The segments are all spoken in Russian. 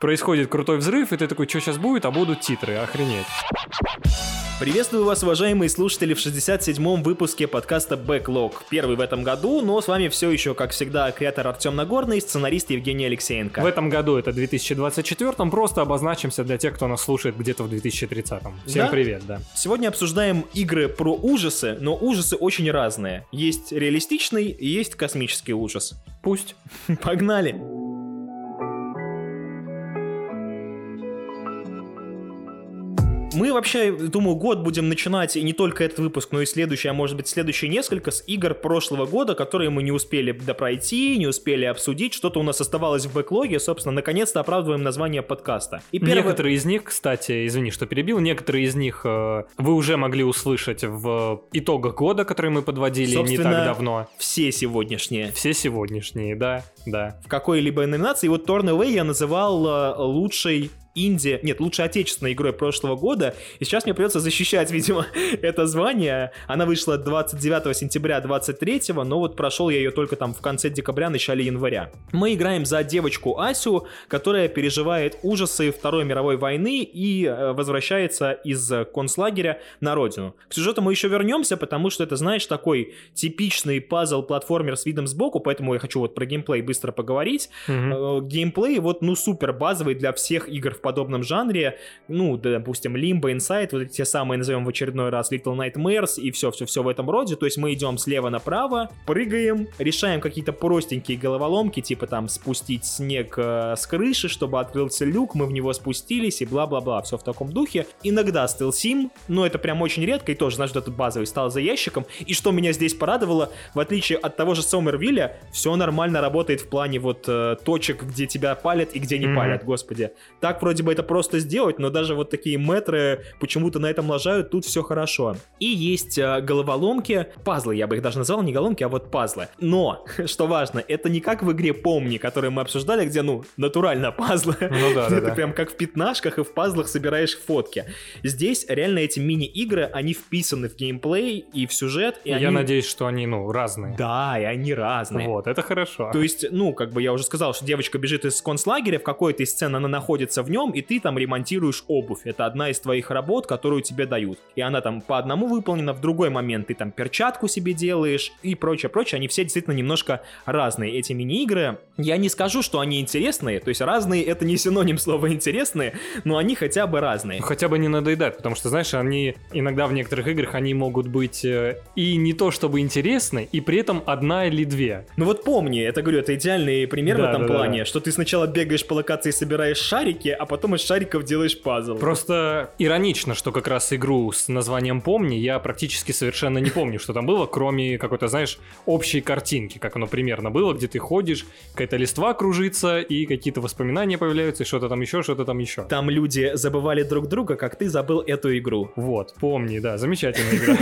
происходит крутой взрыв, и ты такой, что сейчас будет, а будут титры, охренеть. Приветствую вас, уважаемые слушатели, в 67-м выпуске подкаста Backlog. Первый в этом году, но с вами все еще, как всегда, креатор Артем Нагорный, сценарист Евгений Алексеенко. В этом году это 2024, просто обозначимся для тех, кто нас слушает где-то в 2030. Всем Да? привет, да. Сегодня обсуждаем игры про ужасы, но ужасы очень разные. Есть реалистичный и есть космический ужас. Пусть. Погнали! Мы вообще, думаю, год будем начинать, и не только этот выпуск, но и следующий, а может быть следующие несколько, с игр прошлого года, которые мы не успели допройти, не успели обсудить, что-то у нас оставалось в бэклоге, собственно, наконец-то оправдываем название подкаста. И первое- Некоторые из них, кстати, извини, что перебил, некоторые из них э, вы уже могли услышать в итогах года, который мы подводили не Собственно, так давно. все сегодняшние. Все сегодняшние, да, да. в какой-либо номинации. И вот Away я называл э, лучшей инди, нет, лучшей отечественной игрой прошлого года, и сейчас мне придется защищать, видимо, это звание. Она вышла 29 сентября 23 но вот прошел я ее только там в конце декабря, начале января. Мы играем за девочку Асю, которая переживает ужасы Второй мировой войны и э, возвращается из концлагеря на родину. К сюжету мы еще вернемся, потому что это, знаешь, такой типичный пазл-платформер с видом сбоку, поэтому я хочу вот про геймплей быстро поговорить. Э, Геймплей вот, ну, супер базовый для всех игр в подобном жанре. Ну, да, допустим, Limbo, Inside, вот эти те самые, назовем в очередной раз, Little Nightmares и все-все-все в этом роде. То есть мы идем слева направо, прыгаем, решаем какие-то простенькие головоломки, типа там спустить снег э, с крыши, чтобы открылся люк, мы в него спустились и бла-бла-бла. Все в таком духе. Иногда стелсим, но это прям очень редко, и тоже, знаешь, этот базовый стал за ящиком. И что меня здесь порадовало, в отличие от того же Сомервилля, все нормально работает в плане вот э, точек, где тебя палят и где не Мгм. палят, господи. Так вроде бы это просто сделать, но даже вот такие метры почему-то на этом лажают, тут все хорошо. И есть э, головоломки, пазлы, я бы их даже назвал, не головоломки, а вот пазлы. Но, что важно, это не как в игре Помни, которую мы обсуждали, где, ну, натурально пазлы. Ну да, да, Ты да. прям как в пятнашках и в пазлах собираешь фотки. Здесь реально эти мини-игры, они вписаны в геймплей и в сюжет. И Я они- надеюсь, что они, ну, разные. Да, и они разные. Вот, это хорошо. То есть, ну, как бы я уже сказал, что девочка бежит из концлагеря, в какой-то из сцен она находится в нем, и ты там ремонтируешь обувь. Это одна из твоих работ, которую тебе дают. И она там по одному выполнена, в другой момент ты там перчатку себе делаешь и прочее, прочее. Они все действительно немножко разные, эти мини-игры. Я не скажу, что они интересные, то есть разные это не синоним слова интересные, но они хотя бы разные. Хотя бы не надоедать, потому что, знаешь, они иногда в некоторых играх они могут быть э, и не то чтобы интересны, и при этом одна или две. Ну вот помни, это говорю, это идеальный пример в Да, этом да, да, плане, да. что ты сначала бегаешь по локации, собираешь шарики, а потом из шариков делаешь пазл. Просто иронично, что как раз игру с названием «Помни» я практически совершенно не помню, что там было, кроме какой-то, знаешь, общей картинки, как оно примерно было, где ты ходишь, какая-то листва кружится, и какие-то воспоминания появляются, и что-то там еще, что-то там еще. Там люди забывали друг друга, как ты забыл эту игру. Вот, помни, да, замечательная игра.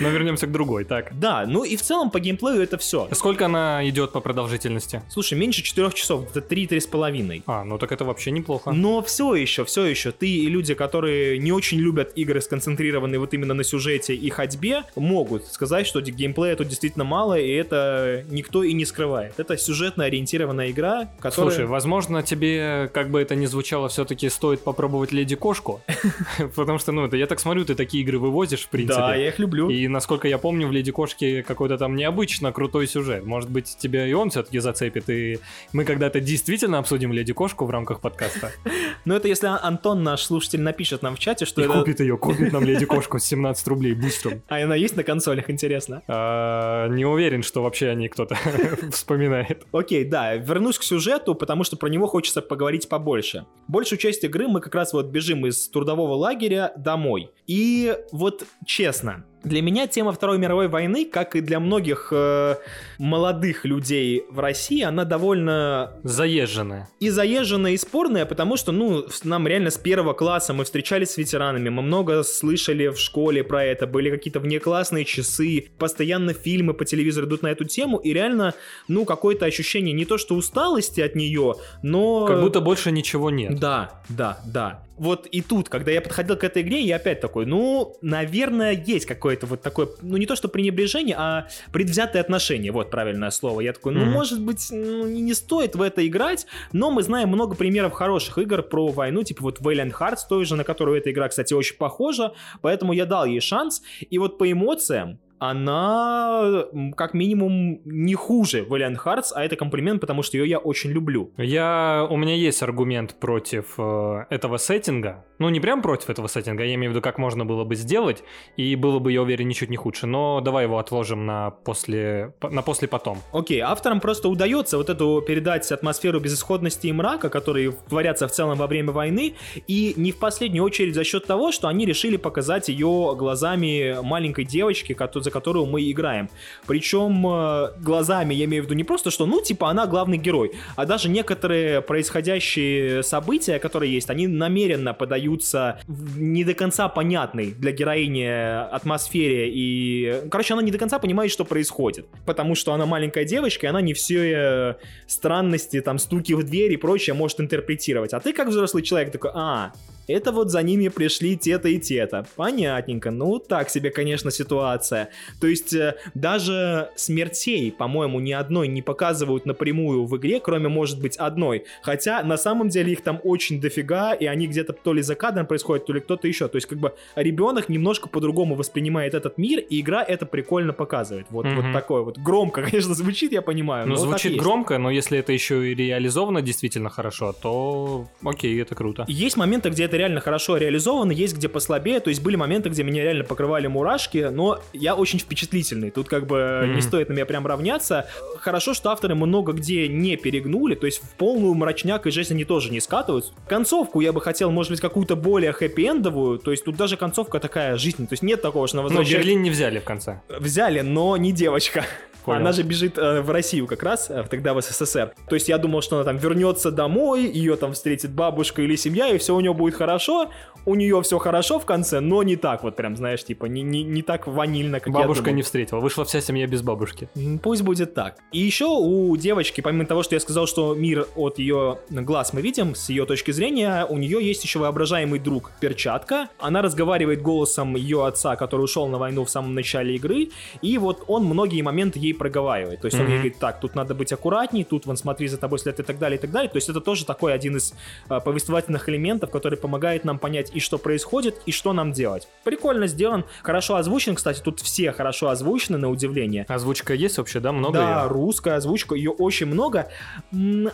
Но вернемся к другой, так. Да, ну и в целом по геймплею это все. Сколько она идет по продолжительности? Слушай, меньше 4 часов, это 3 половиной. А, ну так это вообще неплохо. Но все еще, все еще, ты и люди, которые не очень любят игры, сконцентрированные вот именно на сюжете и ходьбе, могут сказать, что геймплея тут действительно мало, и это никто и не скрывает. Это сюжетно ориентированная игра, которая... Слушай, возможно, тебе, как бы это ни звучало, все-таки стоит попробовать Леди Кошку. Потому что, ну, это я так смотрю, ты такие игры вывозишь, в принципе. да, я их люблю. И насколько я помню, в Леди Кошке какой-то там необычно крутой сюжет. Может быть, тебя и он все-таки зацепит, и мы когда-то действительно обсудим Леди Кошку в рамках подкаста. Но это если Антон, наш слушатель, напишет нам в чате, что И это... купит ее, купит нам Леди Кошку с 17 рублей бустером. А она есть на консолях, интересно? А, Не уверен, что вообще о ней кто-то вспоминает. Окей, да, вернусь к сюжету, потому что про него хочется поговорить побольше. Большую часть игры мы как раз вот бежим из трудового лагеря домой. И вот честно, Для меня тема Второй мировой войны, как и для многих э, молодых людей в России, она довольно Заезженная. и заезженная, и спорная, потому что, ну, нам реально с первого класса мы встречались с ветеранами, мы много слышали в школе про это, были какие-то внеклассные часы, постоянно фильмы по телевизору идут на эту тему, и реально, ну, какое-то ощущение не то что усталости от нее, но... Как будто больше ничего нет. Да, да, да. Вот и тут, когда я подходил к этой игре, я опять такой, ну, наверное, есть какое-то вот такое, ну не то что пренебрежение, а предвзятое отношение, вот правильное слово. Я такой, ну Мгм. может быть, ну, не не стоит в это играть, но мы знаем много примеров хороших игр про войну, типа вот Valiant Hearts, той же, на которую эта игра, кстати, очень похожа, поэтому я дал ей шанс, и вот по эмоциям она как минимум не хуже Valiant Hearts, а это комплимент, потому что ее я очень люблю. Я, у меня есть аргумент против э, этого сеттинга. Ну, не прям против этого сеттинга, я имею в виду, как можно было бы сделать, и было бы, я уверен, ничуть не худше. Но давай его отложим на после, по- на после потом. Окей, авторам просто удается вот эту передать атмосферу безысходности и мрака, которые творятся в целом во время войны, и не в последнюю очередь за счет того, что они решили показать ее глазами маленькой девочки, кото- за которую мы играем. Причем э, глазами я имею в виду не просто, что, ну, типа, она главный герой, а даже некоторые происходящие события, которые есть, они намеренно подаются не до конца понятной для героини атмосфере и... Короче, она не до конца понимает, что происходит, потому что она маленькая девочка, и она не все э, странности, там, стуки в дверь и прочее может интерпретировать. А ты, как взрослый человек, такой, а, это вот за ними пришли те-то и те-то. Понятненько. Ну, так себе, конечно, ситуация. То есть, э, даже смертей, по-моему, ни одной не показывают напрямую в игре, кроме, может быть, одной. Хотя, на самом деле, их там очень дофига, и они где-то то ли за кадром происходят, то ли кто-то еще. То есть, как бы, ребенок немножко по-другому воспринимает этот мир, и игра это прикольно показывает. Вот, вот Мгм. такое вот. Громко, конечно, звучит, я понимаю. Ну, звучит громко, но если это еще и реализовано действительно хорошо, то окей, это круто. Есть моменты, где это реально хорошо реализовано, есть где послабее, то есть были моменты, где меня реально покрывали мурашки, но я очень впечатлительный, тут как бы Мгм. не стоит на меня прям равняться. Хорошо, что авторы много где не перегнули, то есть в полную мрачняк и жесть они тоже не скатываются. Концовку я бы хотел, может быть, какую-то более хэппи-эндовую, то есть тут даже концовка такая жизненная, то есть нет такого, что она Но возвращается... Берлин не взяли в конце. Взяли, но не девочка. Понял. Она же бежит э, в Россию как раз, э, тогда в СССР. То есть я думал, что она там вернется домой, ее там встретит бабушка или семья, и все у нее будет хорошо. У нее все хорошо в конце, но не так вот прям, знаешь, типа не, не, не так ванильно, как я Бабушка думал. не встретила, вышла вся семья без бабушки. Пусть будет так. И еще у девочки, помимо того, что я сказал, что мир от ее глаз мы видим, с ее точки зрения, у нее есть еще воображаемый друг Перчатка. Она разговаривает голосом ее отца, который ушел на войну в самом начале игры, и вот он многие моменты ей проговаривает. То есть он Мгм. ей говорит, так, тут надо быть аккуратней, тут вон смотри за тобой след и так далее, и так далее. То есть это тоже такой один из а, повествовательных элементов, который помогает нам понять и что происходит, и что нам делать. Прикольно сделан, хорошо озвучен, кстати, тут все хорошо озвучены, на удивление. Озвучка есть вообще, да? Много Да, её? русская озвучка, ее очень много.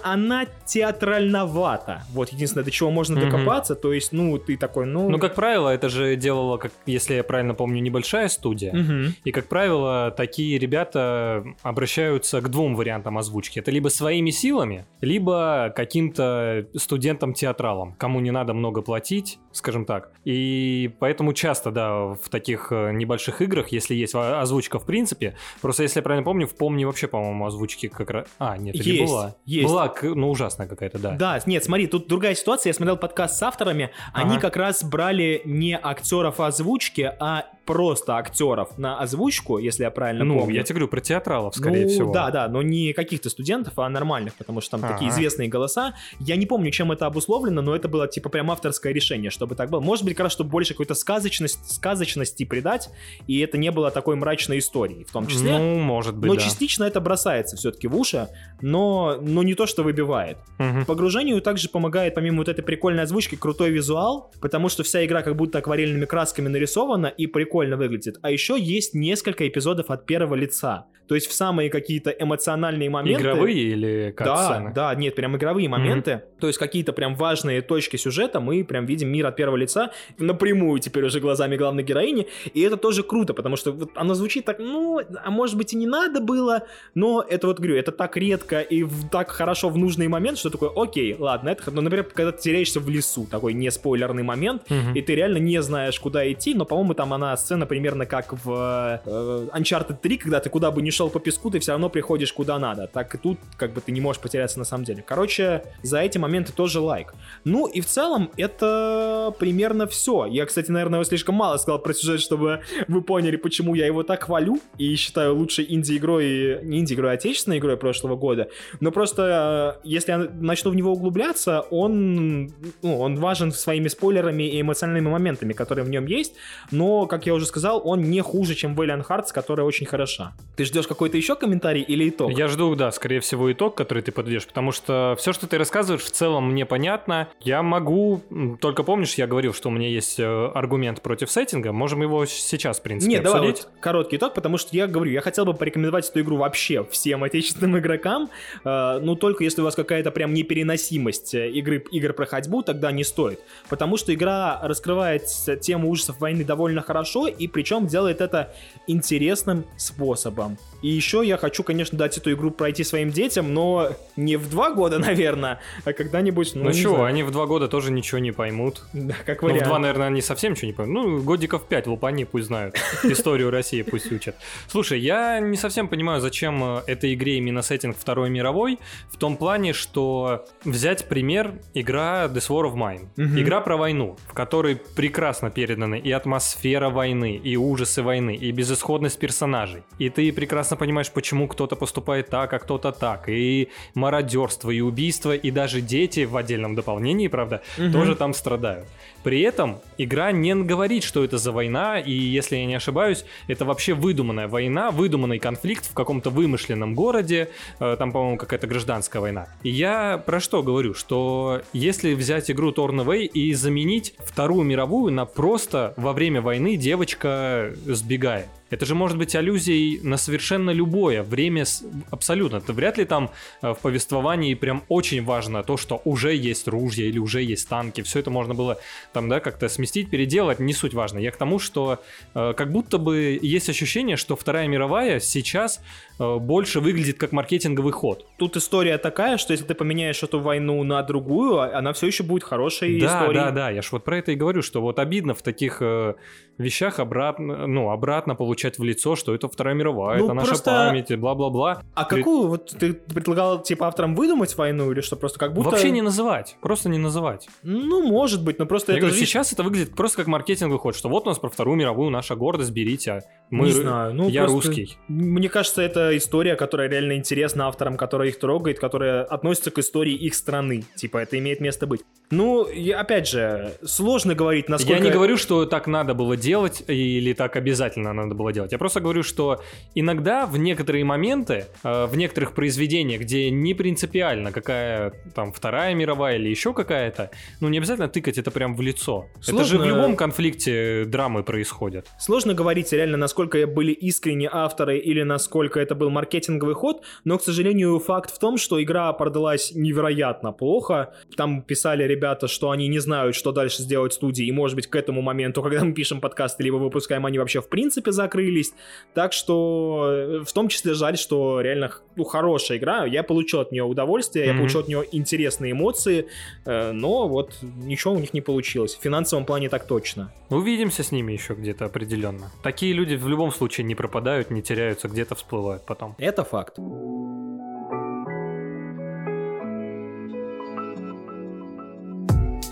Она театральновата. Вот единственное, до чего можно Мгм. докопаться. То есть, ну, ты такой, ну... Ну, как правило, это же делала, как, если я правильно помню, небольшая студия. Мгм. И, как правило, такие ребята обращаются к двум вариантам озвучки. Это либо своими силами, либо каким-то студентам-театралам, кому не надо много платить, скажем так. И поэтому часто, да, в таких э, небольших играх, если есть озвучка в принципе, просто если я правильно помню, в Помни вообще, по-моему, озвучки как раз... А, нет, Есть, была? есть. Была, ну, ужасная какая-то, да. Да, нет, смотри, тут другая ситуация. Я смотрел подкаст с авторами. Они Ага. как раз брали не актеров озвучки, а просто актеров на озвучку, если я правильно Ну, помню. я тебе говорю про театралов, скорее ну, всего. Да, да, но не каких-то студентов, а нормальных, потому что там такие Ага. известные голоса. Я не помню, чем это обусловлено, но это было типа прям авторское решение, чтобы так было. Может быть, как раз, чтобы больше какой-то сказочность, сказочности придать, и это не было такой мрачной историей в том числе. Ну, может быть, но да. частично это бросается все-таки в уши, но, но не то, что выбивает. Мгм. Погружению также помогает, помимо вот этой прикольной озвучки, крутой визуал, потому что вся игра как будто акварельными красками нарисована и прикольно выглядит. А еще есть несколько эпизодов от первого лица. То есть в самые какие-то эмоциональные моменты... Игровые или как да, сцены? да, нет, прям игровые моменты. То есть какие-то прям важные точки сюжета мы прям видим мир от первого лица напрямую теперь уже глазами главной героини. И это тоже круто, потому что вот оно звучит так, ну, а может быть и не надо было, но это вот, говорю, это так редко и в- так хорошо в нужный момент, что такое, окей, ладно, это, ну, например, когда ты теряешься в лесу, такой не спойлерный момент, Мгм. и ты реально не знаешь, куда идти, но, по-моему, там она сцена примерно как в э, Uncharted 3, когда ты куда бы ни шел по песку, ты все равно приходишь куда надо. Так и тут как бы ты не можешь потеряться на самом деле. Короче, за эти моменты тоже лайк. Ну и в целом это примерно все. Я, кстати, наверное, слишком мало сказал про сюжет, чтобы вы поняли, почему я его так хвалю и считаю лучшей инди-игрой, не инди-игрой, а отечественной игрой прошлого года. Но просто, э, если я начну в него углубляться, он, ну, он важен своими спойлерами и эмоциональными моментами, которые в нем есть. Но, как я уже сказал, он не хуже, чем Valiant Hearts, которая очень хороша. Ты ждешь какой-то еще комментарий или итог? Я жду, да, скорее всего, итог, который ты подведешь, потому что все, что ты рассказываешь, в целом мне понятно. Я могу, только помнишь, я говорил, что у меня есть э, аргумент против сеттинга, можем его сейчас, в принципе, Нет, обсудить. давай вот короткий итог, потому что я говорю, я хотел бы порекомендовать эту игру вообще всем отечественным игрокам, э, ну только если у вас какая-то прям непереносимость э, игры, игр про ходьбу, тогда не стоит. Потому что игра раскрывает тему ужасов войны довольно хорошо, и причем делает это интересным способом. И еще я хочу, конечно, дать эту игру пройти своим детям, но не в два года, наверное, а когда-нибудь... Ну, ну что, они в два года тоже ничего не поймут. Да, как вариант. Ну, в два, наверное, они совсем ничего не поймут. Ну, годиков пять лупани пусть знают. Историю России пусть учат. Слушай, я не совсем понимаю, зачем э, этой игре именно сеттинг Второй мировой, в том плане, что взять пример игра This War of Mine. Угу. Игра про войну, в которой прекрасно переданы и атмосфера войны, и ужасы войны, и безысходность персонажей. И ты прекрасно понимаешь, почему кто-то поступает так, а кто-то так. И мародерство, и убийство, и даже дети в отдельном дополнении, правда, угу. тоже там страдают. При этом игра не говорит, что это за война, и если я не ошибаюсь, это вообще выдуманная война, выдуманный конфликт в каком-то вымышленном городе, э, там, по-моему, какая-то гражданская война. И я про что говорю? Что если взять игру Torn Away и заменить Вторую мировую на просто во время войны девочка сбегает. Это же может быть аллюзией на совершенно любое время абсолютно. Это вряд ли там э, в повествовании прям очень важно то, что уже есть ружья или уже есть танки. Все это можно было там, да, как-то сместить, переделать, не суть важно. Я к тому, что э, как будто бы есть ощущение, что Вторая мировая сейчас э, больше выглядит как маркетинговый ход. Тут история такая, что если ты поменяешь эту войну на другую, а, она все еще будет хорошей да, историей. Да, да, да. Я ж вот про это и говорю, что вот обидно в таких э, вещах обратно, ну, обратно получать в лицо, что это Вторая мировая, ну, это наша просто... память, бла-бла-бла. А При... какую, вот ты предлагал, типа, авторам выдумать войну или что, просто как будто... Вообще не называть, просто не называть. Ну, может быть, но просто Я это... Говорю, сейчас это выглядит просто как маркетинговый ход, что вот у нас про Вторую мировую наша гордость, берите, а мы... Не знаю, ну Я просто... русский. Мне кажется, это история, которая реально интересна авторам, которая их трогает, которая относится к истории их страны. Типа, это имеет место быть. Ну, и опять же, сложно говорить, насколько... Я не говорю, что так надо было делать или так обязательно надо было делать. Я просто говорю, что иногда в некоторые моменты, э, в некоторых произведениях, где не принципиально, какая там Вторая мировая или еще какая-то, ну не обязательно тыкать это прям в лицо. Сложно... Это же в любом конфликте драмы происходят. Сложно говорить реально, насколько были искренне авторы или насколько это был маркетинговый ход, но, к сожалению, факт в том, что игра продалась невероятно плохо. Там писали ребята, что они не знают, что дальше сделать студии, и, может быть, к этому моменту, когда мы пишем подкаст или его выпускаем, они вообще в принципе закрылись. Так что, э, в том числе, жаль, что реально ну, хорошая игра. Я получил от нее удовольствие, mm-hmm. я получил от нее интересные эмоции, э, но вот ничего у них не получилось. В финансовом плане так точно. Увидимся с ними еще где-то определенно. Такие люди в любом случае не пропадают, не теряются, где-то всплывают потом. Это факт.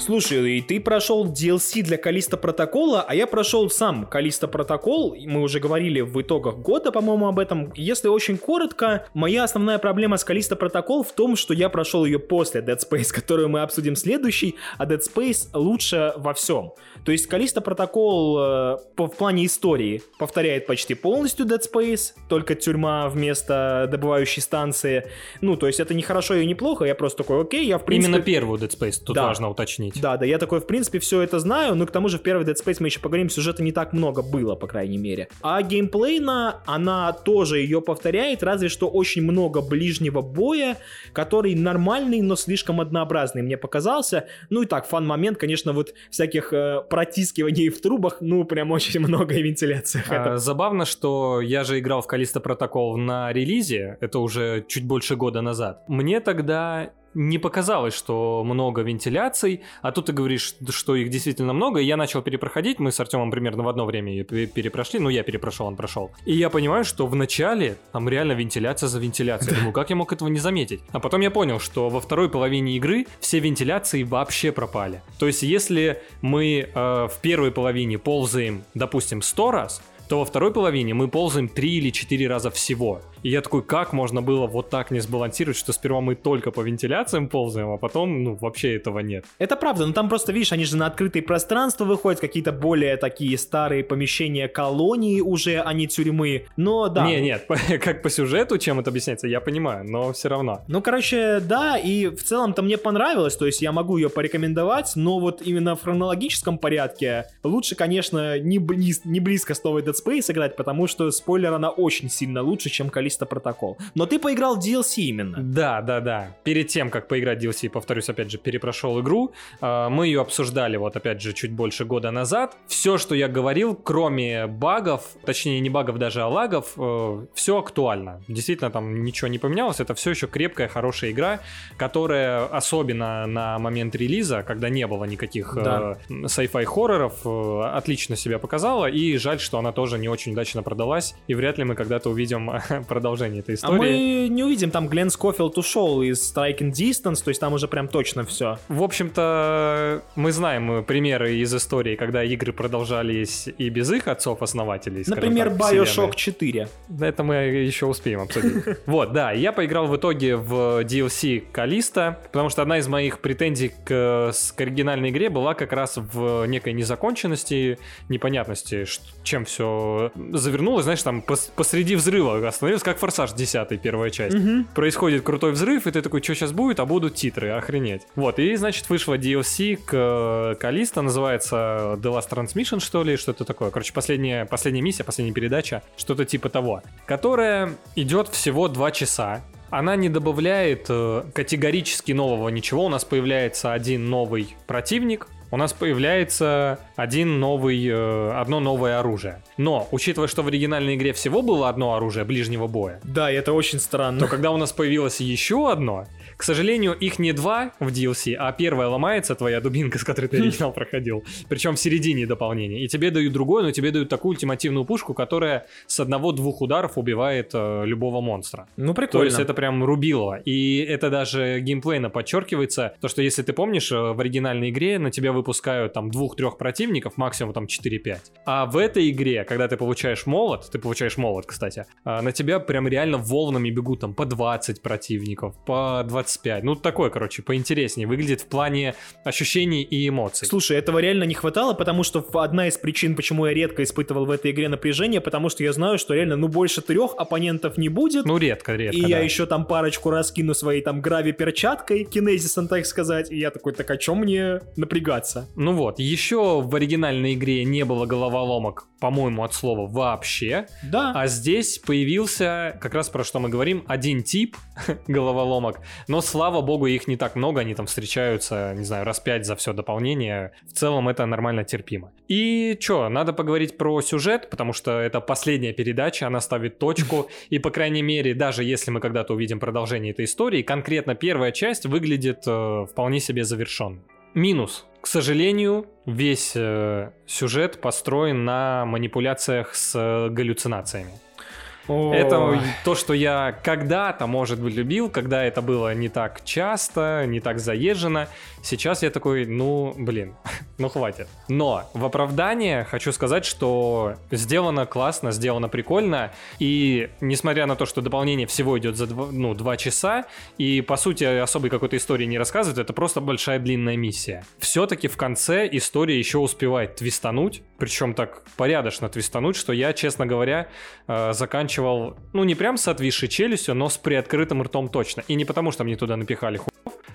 Слушай, и ты прошел DLC для Калиста Протокола, а я прошел сам Калиста Протокол. Мы уже говорили в итогах года, по-моему, об этом. Если очень коротко, моя основная проблема с Калиста Протокол в том, что я прошел ее после Dead Space, которую мы обсудим следующий, а Dead Space лучше во всем. То есть Калиста Протокол э, по, в плане истории повторяет почти полностью Dead Space, только тюрьма вместо добывающей станции. Ну, то есть это не хорошо и не плохо, я просто такой, окей, я в принципе... Именно первую Dead Space, тут да. важно уточнить. Да, да, я такой, в принципе, все это знаю, но к тому же в первой Dead Space мы еще поговорим, сюжета не так много было, по крайней мере. А геймплейна, она тоже ее повторяет, разве что очень много ближнего боя, который нормальный, но слишком однообразный мне показался. Ну и так, фан-момент, конечно, вот всяких э, протискиваний в трубах, ну, прям очень много и вентиляциях. А, забавно, что я же играл в Калиста Протокол на релизе, это уже чуть больше года назад. Мне тогда не показалось, что много вентиляций, а тут ты говоришь, что их действительно много, и я начал перепроходить, мы с Артемом примерно в одно время перепрошли, ну я перепрошел, он прошел. И я понимаю, что в начале там реально вентиляция за вентиляцией. Думаю, как я мог этого не заметить? А потом я понял, что во второй половине игры все вентиляции вообще пропали. То есть если мы э, в первой половине ползаем, допустим, 100 раз, то во второй половине мы ползаем 3 или 4 раза всего. И я такой, как можно было вот так не сбалансировать, что сперва мы только по вентиляциям ползаем, а потом, ну, вообще этого нет. Это правда, но там просто, видишь, они же на открытые пространства выходят, какие-то более такие старые помещения колонии уже, а не тюрьмы. Но да. Не, нет, как по сюжету, чем это объясняется, я понимаю, но все равно. Ну, короче, да, и в целом-то мне понравилось, то есть я могу ее порекомендовать, но вот именно в хронологическом порядке лучше, конечно, не, близ, не близко с новой Dead Space играть, потому что спойлер, она очень сильно лучше, чем Калиста Протокол. Но ты поиграл в DLC именно. Да, да, да. Перед тем, как поиграть в DLC, повторюсь, опять же, перепрошел игру, а, мы ее обсуждали, вот опять же, чуть больше года назад. Все, что я говорил, кроме багов, точнее, не багов даже, а лагов, э, все актуально. Действительно, там ничего не поменялось. Это все еще крепкая, хорошая игра, которая, особенно на момент релиза, когда не было никаких да. э, sci-fi хорроров, э, отлично себя показала. И жаль, что она тоже не очень удачно продалась. И вряд ли мы когда-то увидим продолжение этой истории. А мы не увидим, там Глен Скофилд ушел из Striking Distance, то есть там уже прям точно все. В общем-то, мы знаем примеры из истории, когда игры продолжались и без их отцов-основателей. Например, так, Bioshock 4. Это мы еще успеем обсудить. Вот, да, я поиграл в итоге в DLC Калиста, потому что одна из моих претензий к, к оригинальной игре была как раз в некой незаконченности, непонятности, чем все завернулось, знаешь, там посреди взрыва остановился, как Форсаж 10 первая часть. Угу. Происходит крутой взрыв, и ты такой, что сейчас будет, а будут титры, охренеть. Вот, и, значит, вышла DLC к Калиста, называется The Last Transmission, что ли, что-то такое. Короче, последняя, последняя миссия, последняя передача, что-то типа того, которая идет всего 2 часа, она не добавляет э, категорически нового ничего. У нас появляется один новый противник, у нас появляется один новый, э, одно новое оружие. Но, учитывая, что в оригинальной игре всего было одно оружие ближнего боя, да, это очень странно. То когда у нас появилось еще одно, к сожалению, их не два в DLC, а первая ломается, твоя дубинка, с которой ты оригинал проходил. Причем в середине дополнения. И тебе дают другое, но тебе дают такую ультимативную пушку, которая с одного-двух ударов убивает э, любого монстра. Ну, прикольно. То есть это прям рубило. И это даже геймплейно подчеркивается, то, что если ты помнишь, э, в оригинальной игре на тебя выпускают там двух-трех противников, максимум там 4-5. А в этой игре, когда ты получаешь молот, ты получаешь молот, кстати, э, на тебя прям реально волнами бегут там по 20 противников, по 20 25. Ну, такой, короче, поинтереснее. Выглядит в плане ощущений и эмоций. Слушай, этого реально не хватало, потому что одна из причин, почему я редко испытывал в этой игре напряжение, потому что я знаю, что реально, ну, больше трех оппонентов не будет. Ну, редко, редко, И да. я еще там парочку раз кину своей там грави-перчаткой, кинезисом, так сказать, и я такой, так о чем мне напрягаться? Ну вот, еще в оригинальной игре не было головоломок, по-моему, от слова вообще. Да. А здесь появился, как раз про что мы говорим, один тип головоломок, но слава богу, их не так много, они там встречаются, не знаю, раз пять за все дополнение. В целом это нормально терпимо. И чё, надо поговорить про сюжет, потому что это последняя передача, она ставит точку, и, по крайней мере, даже если мы когда-то увидим продолжение этой истории, конкретно первая часть выглядит э, вполне себе завершен. Минус. К сожалению, весь э, сюжет построен на манипуляциях с э, галлюцинациями. Это то, что я когда-то, может быть, любил, когда это было не так часто, не так заезжено. Сейчас я такой, ну, блин, ну хватит. Но в оправдание хочу сказать, что сделано классно, сделано прикольно. И несмотря на то, что дополнение всего идет за два, ну, два часа, и по сути особой какой-то истории не рассказывает, это просто большая длинная миссия. Все-таки в конце история еще успевает твистануть, причем так порядочно твистануть, что я, честно говоря, э, заканчивал, ну не прям с отвисшей челюстью, но с приоткрытым ртом точно. И не потому, что мне туда напихали хуй,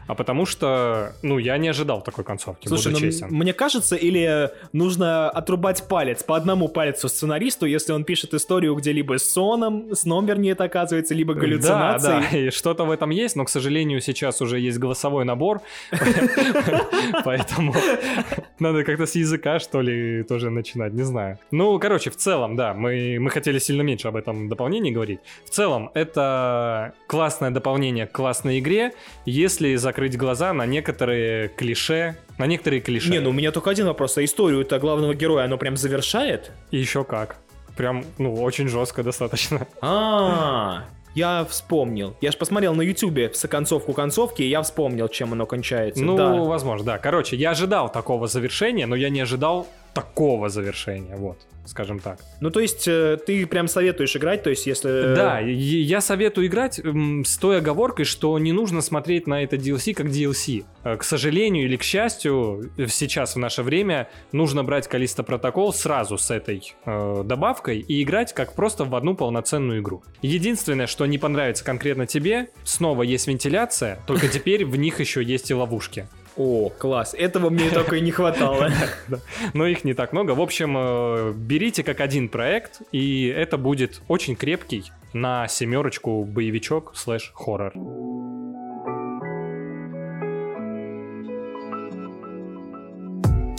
а потому что, ну, я не ожидал такой концовки, Слушай, буду ну, честен. мне кажется, или нужно отрубать палец по одному пальцу сценаристу, если он пишет историю, где либо с соном, сном, вернее, это оказывается, либо галлюцинацией. Да, да, и что-то в этом есть, но, к сожалению, сейчас уже есть голосовой набор, поэтому надо как-то с языка, что ли, тоже начинать, не знаю. Ну, короче, в целом, да, мы, мы хотели сильно меньше об этом дополнении говорить. В целом, это классное дополнение к классной игре, если закрыть закрыть глаза на некоторые клише, на некоторые клише. Не, ну у меня только один вопрос. А историю-то главного героя оно прям завершает? И еще как. Прям, ну, очень жестко достаточно. А, я вспомнил. Я же посмотрел на ютубе концовку концовки, и я вспомнил, чем оно кончается. Ну, да. возможно, да. Короче, я ожидал такого завершения, но я не ожидал такого завершения, вот скажем так. Ну, то есть, э, ты прям советуешь играть, то есть, если... Да, я советую играть с той оговоркой, что не нужно смотреть на это DLC как DLC. Э, к сожалению или к счастью, сейчас в наше время нужно брать Калиста Протокол сразу с этой э, добавкой и играть как просто в одну полноценную игру. Единственное, что не понравится конкретно тебе, снова есть вентиляция, только теперь в них еще есть и ловушки. О, класс. Этого мне только и не хватало. Но их не так много. В общем, э, берите как один проект, и это будет очень крепкий на семерочку боевичок слэш хоррор.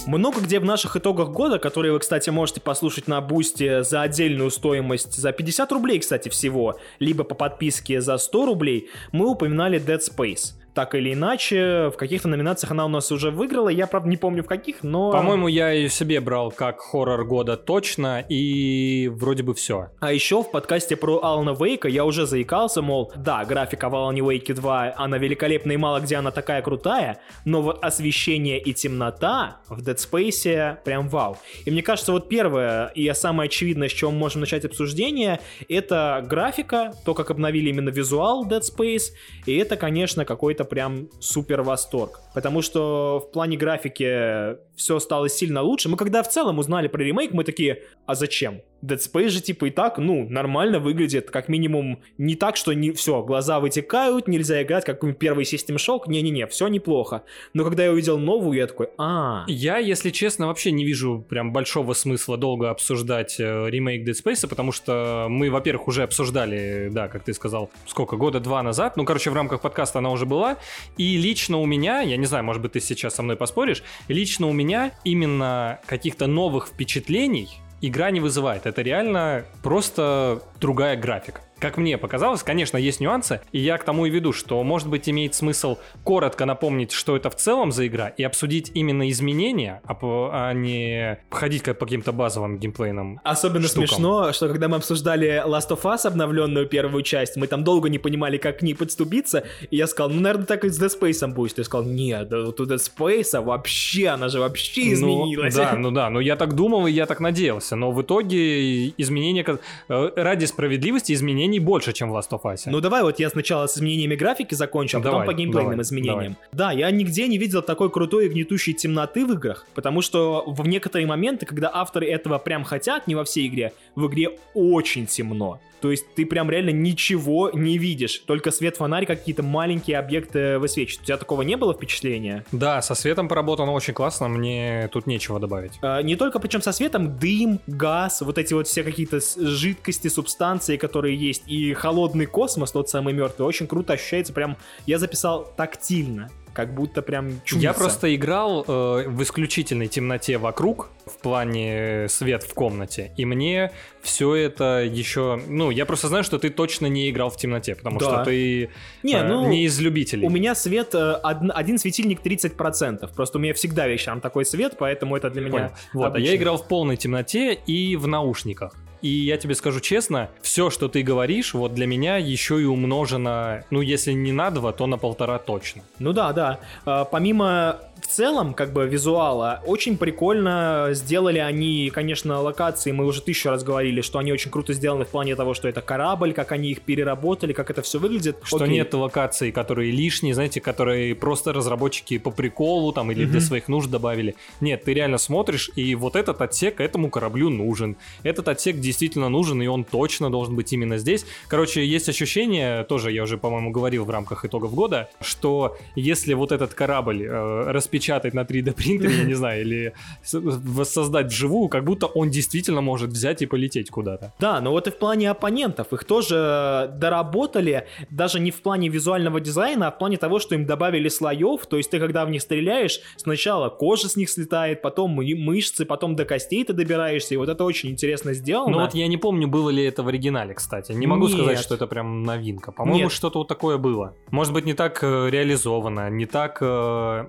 Много где в наших итогах года, которые вы, кстати, можете послушать на Бусте за отдельную стоимость, за 50 рублей, кстати, всего, либо по подписке за 100 рублей, мы упоминали Dead Space так или иначе. В каких-то номинациях она у нас уже выиграла, я, правда, не помню в каких, но... По-моему, я ее себе брал как хоррор года точно, и вроде бы все. А еще в подкасте про Алана Вейка я уже заикался, мол, да, графика в Алане Вейке 2, она великолепная и мало где она такая крутая, но вот освещение и темнота в Dead Space прям вау. И мне кажется, вот первое и самое очевидное, с чего мы можем начать обсуждение, это графика, то, как обновили именно визуал Dead Space, и это, конечно, какой-то прям супер восторг. Потому что в плане графики все стало сильно лучше. Мы когда в целом узнали про ремейк, мы такие, а зачем? Dead Space же типа и так, ну, нормально выглядит, как минимум не так, что не все, глаза вытекают, нельзя играть, как первый System Shock, не-не-не, все неплохо. Но когда я увидел новую, я такой, а Я, если честно, вообще не вижу прям большого смысла долго обсуждать э, ремейк Dead Space, потому что мы, во-первых, уже обсуждали, да, как ты сказал, сколько, года два назад, ну, короче, в рамках подкаста она уже была, и лично у меня, я не знаю, может быть, ты сейчас со мной поспоришь, лично у меня именно каких-то новых впечатлений игра не вызывает. Это реально просто другая графика. Как мне показалось, конечно, есть нюансы, и я к тому и веду, что, может быть, имеет смысл коротко напомнить, что это в целом за игра, и обсудить именно изменения, а, а не ходить по каким-то базовым геймплейным Особенно штукам. смешно, что когда мы обсуждали Last of Us, обновленную первую часть, мы там долго не понимали, как к ней подступиться, и я сказал, ну, наверное, так и с Dead Space будет. Ты сказал, нет, да, у Dead Space вообще, она же вообще ну, изменилась. Ну, да, ну да, ну я так думал, и я так надеялся, но в итоге изменения, э, ради справедливости, изменения изменений больше, чем в Last of Us. Ну давай вот я сначала с изменениями графики закончу, а потом по геймплейным давай, изменениям. Давай. Да, я нигде не видел такой крутой и гнетущей темноты в играх, потому что в некоторые моменты, когда авторы этого прям хотят, не во всей игре, в игре очень темно. То есть ты прям реально ничего не видишь, только свет фонарь какие-то маленькие объекты высвечивают. У тебя такого не было впечатления? Да, со светом поработано очень классно, мне тут нечего добавить. А, не только причем со светом, дым, газ, вот эти вот все какие-то жидкости, субстанции, которые есть, и холодный космос, тот самый мертвый, очень круто ощущается, прям я записал тактильно как будто прям чудится. Я просто играл э, в исключительной темноте вокруг, в плане свет в комнате, и мне все это еще... Ну, я просто знаю, что ты точно не играл в темноте, потому да. что ты не, э, ну, не из любителей. У меня свет, э, один, один светильник 30%, просто у меня всегда вечером такой свет, поэтому это для меня Понял. Вот, а я играл в полной темноте и в наушниках. И я тебе скажу честно, все, что ты говоришь, вот для меня еще и умножено, ну, если не на два, то на полтора точно. Ну да, да. А, помимо в целом, как бы, визуала, очень прикольно сделали они, конечно, локации, мы уже тысячу раз говорили, что они очень круто сделаны в плане того, что это корабль, как они их переработали, как это все выглядит. Что Окей. нет локаций, которые лишние, знаете, которые просто разработчики по приколу там или mm-hmm. для своих нужд добавили. Нет, ты реально смотришь, и вот этот отсек этому кораблю нужен. Этот отсек действительно нужен, и он точно должен быть именно здесь. Короче, есть ощущение, тоже я уже, по-моему, говорил в рамках итогов года, что если вот этот корабль э, распечатать на 3D принтере, я не знаю, или воссоздать вживую, как будто он действительно может взять и полететь куда-то. Да, но вот и в плане оппонентов, их тоже доработали, даже не в плане визуального дизайна, а в плане того, что им добавили слоев, то есть ты когда в них стреляешь, сначала кожа с них слетает, потом мышцы, потом до костей ты добираешься, и вот это очень интересно сделано. Ну вот я не помню, было ли это в оригинале, кстати. Не могу Нет. сказать, что это прям новинка. По-моему, что-то вот такое было. Может быть, не так э, реализовано, не так э,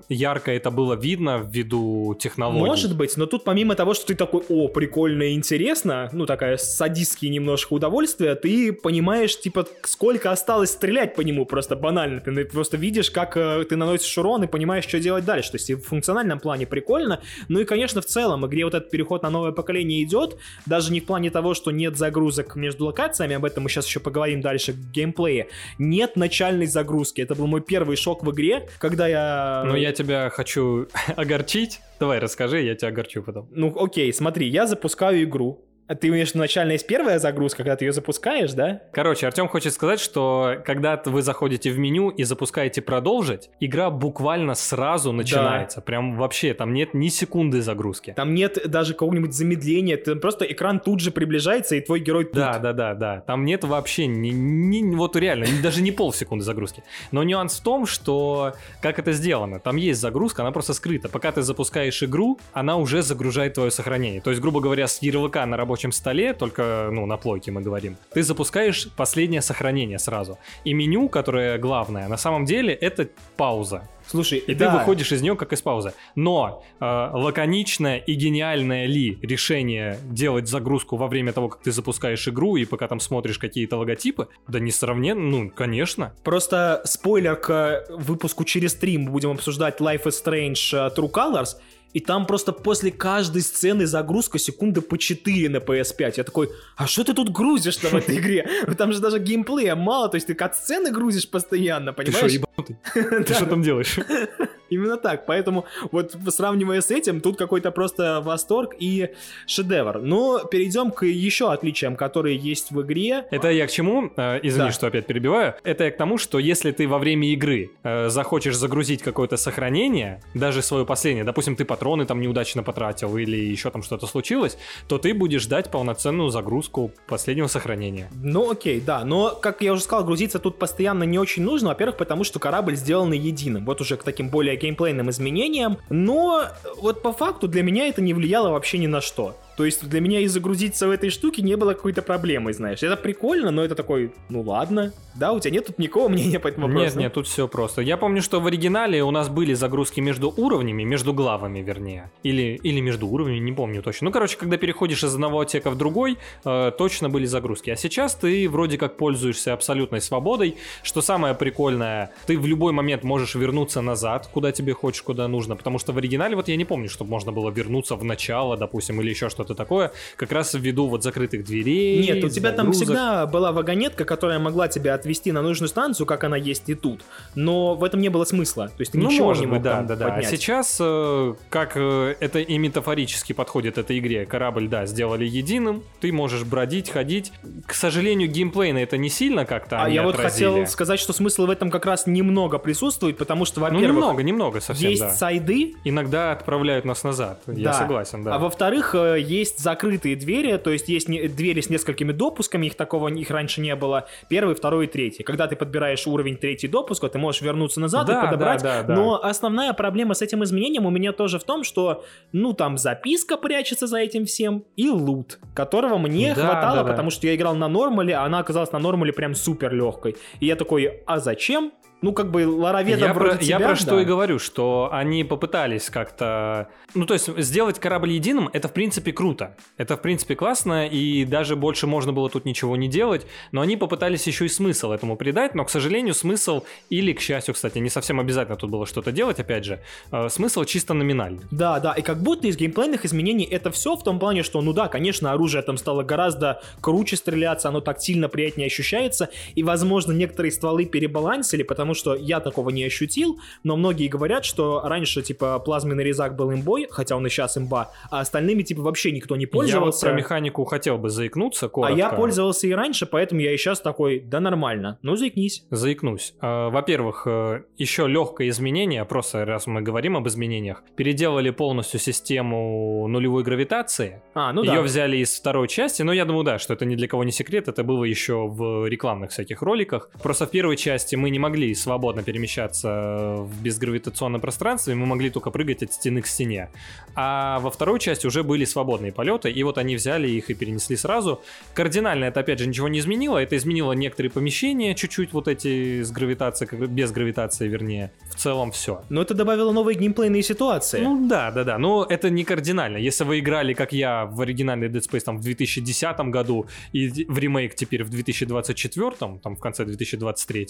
это было видно ввиду технологий. Может быть, но тут помимо того, что ты такой, о, прикольно и интересно, ну, такая садистские немножко удовольствия, ты понимаешь, типа, сколько осталось стрелять по нему, просто банально. Ты просто видишь, как э, ты наносишь урон и понимаешь, что делать дальше. То есть и в функциональном плане прикольно, ну и, конечно, в целом, игре вот этот переход на новое поколение идет, даже не в плане того, что нет загрузок между локациями, об этом мы сейчас еще поговорим дальше в геймплее, нет начальной загрузки. Это был мой первый шок в игре, когда я... Ну, я тебя хочу огорчить. Давай, расскажи, я тебя огорчу потом. Ну, окей, смотри, я запускаю игру, ты имеешь начальная есть первая загрузка, когда ты ее запускаешь, да? Короче, Артем хочет сказать, что когда вы заходите в меню и запускаете продолжить, игра буквально сразу начинается. Да. Прям вообще, там нет ни секунды загрузки. Там нет даже какого-нибудь замедления, ты, просто экран тут же приближается, и твой герой тут. Да, да, да, да. Там нет вообще ни, ни вот реально, даже не полсекунды загрузки. Но нюанс в том, что как это сделано. Там есть загрузка, она просто скрыта. Пока ты запускаешь игру, она уже загружает твое сохранение. То есть, грубо говоря, с ярлыка на рабочем рабочем столе, только, ну, на плойке мы говорим, ты запускаешь последнее сохранение сразу. И меню, которое главное, на самом деле это пауза. Слушай, и да. ты выходишь из нее как из паузы. Но э, лаконичное и гениальное ли решение делать загрузку во время того, как ты запускаешь игру и пока там смотришь какие-то логотипы, да несравненно, ну, конечно. Просто спойлер к выпуску через стрим, мы будем обсуждать Life is Strange uh, True Colors, и там просто после каждой сцены загрузка секунды по 4 на PS5. Я такой, а что ты тут грузишь-то в этой игре? Там же даже геймплея мало, то есть ты кат-сцены грузишь постоянно, понимаешь? Ты что, ебанутый? Ты что там делаешь? Именно так. Поэтому вот сравнивая с этим, тут какой-то просто восторг и шедевр. Но перейдем к еще отличиям, которые есть в игре. Это я к чему? Э, извини, да. что опять перебиваю. Это я к тому, что если ты во время игры э, захочешь загрузить какое-то сохранение, даже свое последнее, допустим, ты патроны там неудачно потратил или еще там что-то случилось, то ты будешь ждать полноценную загрузку последнего сохранения. Ну окей, да. Но, как я уже сказал, грузиться тут постоянно не очень нужно. Во-первых, потому что корабль сделан единым. Вот уже к таким более геймплейным изменениям, но вот по факту для меня это не влияло вообще ни на что. То есть для меня и загрузиться в этой штуке не было какой-то проблемой, знаешь. Это прикольно, но это такой, ну ладно. Да, у тебя нет тут никакого мнения по этому вопросу? Нет, нет, тут все просто. Я помню, что в оригинале у нас были загрузки между уровнями, между главами, вернее. Или, или между уровнями, не помню точно. Ну, короче, когда переходишь из одного отека в другой, э, точно были загрузки. А сейчас ты вроде как пользуешься абсолютной свободой. Что самое прикольное, ты в любой момент можешь вернуться назад, куда тебе хочешь, куда нужно. Потому что в оригинале вот я не помню, чтобы можно было вернуться в начало, допустим, или еще что-то такое. Как раз ввиду вот закрытых дверей. Нет, у тебя загрузок. там всегда была вагонетка, которая могла тебя отвести на нужную станцию, как она есть и тут. Но в этом не было смысла. То есть ты ну, ничего может не мог быть, да, да, да. А сейчас, э, как э, это и метафорически подходит этой игре, корабль, да, сделали единым, ты можешь бродить, ходить. К сожалению, геймплейно это не сильно как-то А я вот хотел сказать, что смысл в этом как раз немного присутствует, потому что, ну, во-первых... Ну, немного, немного совсем, Есть да. сайды. Иногда отправляют нас назад, да. я согласен, да. А во-вторых, э, есть закрытые двери, то есть есть двери с несколькими допусками, их такого, их раньше не было. Первый, второй и третий. Когда ты подбираешь уровень третий допуска, ты можешь вернуться назад да, и подобрать. Да, да, да. Но основная проблема с этим изменением у меня тоже в том, что, ну, там записка прячется за этим всем и лут, которого мне да, хватало, да, да. потому что я играл на нормале, а она оказалась на нормале прям супер легкой. И я такой, а зачем? Ну, как бы Лараведа я вроде про, тебя, Я про да. что и говорю, что они попытались как-то... Ну, то есть сделать корабль единым, это, в принципе, круто. Это, в принципе, классно, и даже больше можно было тут ничего не делать, но они попытались еще и смысл этому придать, но, к сожалению, смысл, или, к счастью, кстати, не совсем обязательно тут было что-то делать, опять же, э, смысл чисто номинальный. Да, да, и как будто из геймплейных изменений это все в том плане, что, ну да, конечно, оружие там стало гораздо круче стреляться, оно так сильно приятнее ощущается, и, возможно, некоторые стволы перебалансили, потому потому что я такого не ощутил, но многие говорят, что раньше, типа, плазменный резак был имбой, хотя он и сейчас имба, а остальными, типа, вообще никто не пользовался. Я вот про механику хотел бы заикнуться коротко. А я пользовался и раньше, поэтому я и сейчас такой, да нормально, ну заикнись. Заикнусь. А, во-первых, э, еще легкое изменение, просто раз мы говорим об изменениях, переделали полностью систему нулевой гравитации. А, ну Ее да. взяли из второй части, но я думаю, да, что это ни для кого не секрет, это было еще в рекламных всяких роликах. Просто в первой части мы не могли свободно перемещаться в безгравитационном пространстве, мы могли только прыгать от стены к стене. А во второй части уже были свободные полеты, и вот они взяли их и перенесли сразу. Кардинально это, опять же, ничего не изменило, это изменило некоторые помещения, чуть-чуть вот эти с гравитацией, как без гравитации, вернее. В целом все. Но это добавило новые геймплейные ситуации. Ну да, да, да, но это не кардинально. Если вы играли, как я, в оригинальный Dead Space там в 2010 году и в ремейк теперь в 2024, там в конце 2023,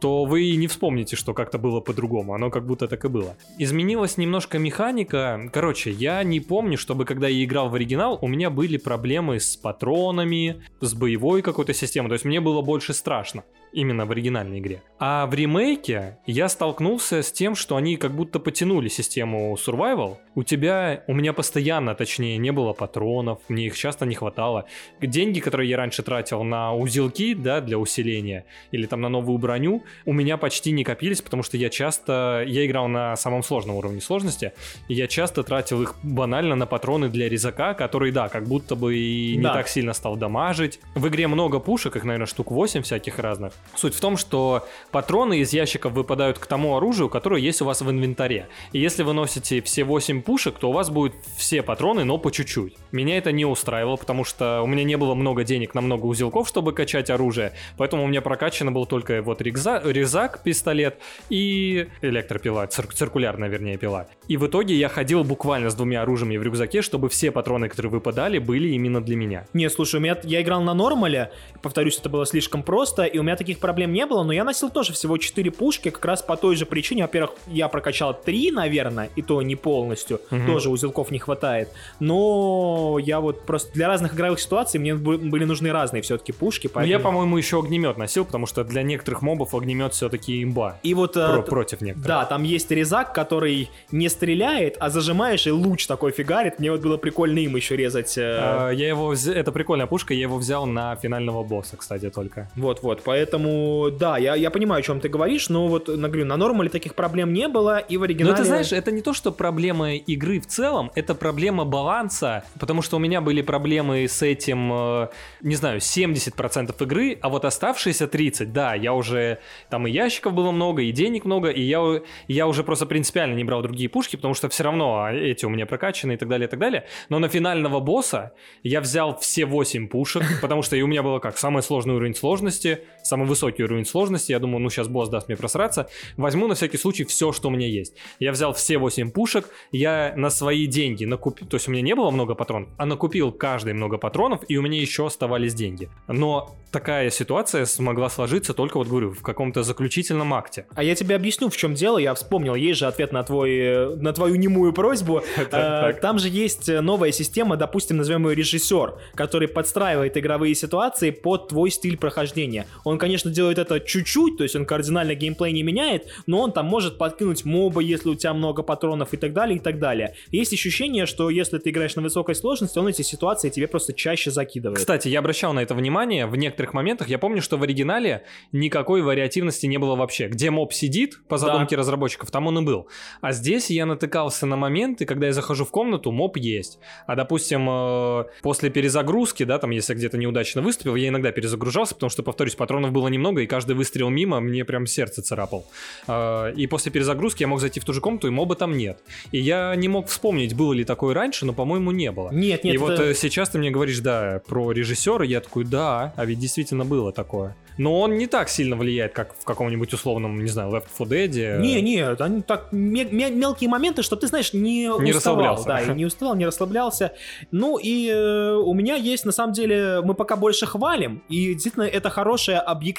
то вы не вспомните, что как-то было по-другому. Оно как будто так и было. Изменилась немножко механика. Короче, я не помню, чтобы когда я играл в оригинал, у меня были проблемы с патронами, с боевой какой-то системой. То есть мне было больше страшно именно в оригинальной игре. А в ремейке я столкнулся с тем, что они как будто потянули систему survival. У тебя, у меня постоянно, точнее, не было патронов, мне их часто не хватало. Деньги, которые я раньше тратил на узелки, да, для усиления, или там на новую броню, у меня почти не копились, потому что я часто, я играл на самом сложном уровне сложности, и я часто тратил их банально на патроны для резака, который, да, как будто бы и не да. так сильно стал дамажить. В игре много пушек, их, наверное, штук 8 всяких разных. Суть в том, что патроны из ящиков выпадают к тому оружию, которое есть у вас в инвентаре. И если вы носите все 8 пушек, то у вас будут все патроны, но по чуть-чуть. Меня это не устраивало, потому что у меня не было много денег на много узелков, чтобы качать оружие, поэтому у меня прокачано был только вот резак, резак пистолет и электропила, цир циркулярная, вернее, пила. И в итоге я ходил буквально с двумя оружиями в рюкзаке, чтобы все патроны, которые выпадали, были именно для меня. Не, слушай, у меня я играл на нормале, повторюсь, это было слишком просто, и у меня таких проблем не было, но я носил тоже всего 4 пушки, как раз по той же причине. Во-первых, я прокачал 3, наверное, и то не полностью, угу. тоже узелков не хватает. Но я вот просто для разных игровых ситуаций мне были нужны разные все-таки пушки. Поэтому... Ну, я, по-моему, еще огнемет носил, потому что для некоторых мобов огнемет все-таки имба. И вот... Э, Про- против некоторых. Да, там есть резак, который не стреляет, а зажимаешь и луч такой фигарит. Мне вот было прикольно им еще резать. Э... А, я его... Это прикольная пушка, я его взял на финального босса, кстати, только. Вот-вот, поэтому да, я, я понимаю, о чем ты говоришь, но вот, говорю, на нормале таких проблем не было, и в оригинале... Но ты знаешь, это не то, что проблема игры в целом, это проблема баланса, потому что у меня были проблемы с этим, э, не знаю, 70% игры, а вот оставшиеся 30, да, я уже, там и ящиков было много, и денег много, и я, я уже просто принципиально не брал другие пушки, потому что все равно эти у меня прокачаны и так далее, и так далее. Но на финального босса я взял все 8 пушек, потому что и у меня было как, самый сложный уровень сложности, самый высокий уровень сложности, я думаю, ну сейчас босс даст мне просраться, возьму на всякий случай все, что у меня есть. Я взял все 8 пушек, я на свои деньги накупил, то есть у меня не было много патронов, а накупил каждый много патронов, и у меня еще оставались деньги. Но такая ситуация смогла сложиться только, вот говорю, в каком-то заключительном акте. А я тебе объясню, в чем дело, я вспомнил, есть же ответ на, твой, на твою немую просьбу. Э, там же есть новая система, допустим, назовем ее режиссер, который подстраивает игровые ситуации под твой стиль прохождения. Он, конечно, делает это чуть-чуть, то есть он кардинально геймплей не меняет, но он там может подкинуть моба, если у тебя много патронов и так далее, и так далее. Есть ощущение, что если ты играешь на высокой сложности, он эти ситуации тебе просто чаще закидывает. Кстати, я обращал на это внимание в некоторых моментах. Я помню, что в оригинале никакой вариативности не было вообще. Где моб сидит, по задумке да. разработчиков, там он и был. А здесь я натыкался на моменты, когда я захожу в комнату, моб есть. А, допустим, э, после перезагрузки, да, там, если где-то неудачно выступил, я иногда перезагружался, потому что, повторюсь, патронов было немного, и каждый выстрел мимо мне прям сердце царапал. А, и после перезагрузки я мог зайти в ту же комнату, и моба там нет. И я не мог вспомнить, было ли такое раньше, но, по-моему, не было. Нет, нет. И это... вот э, сейчас ты мне говоришь, да, про режиссера, я такой, да, а ведь действительно было такое но он не так сильно влияет, как в каком-нибудь условном, не знаю, Left 4 Dead. Не, не, они так мелкие моменты, что ты знаешь, не, не уставал, да, и не уставал, не расслаблялся. Ну и э, у меня есть, на самом деле, мы пока больше хвалим, и действительно это хорошая объективная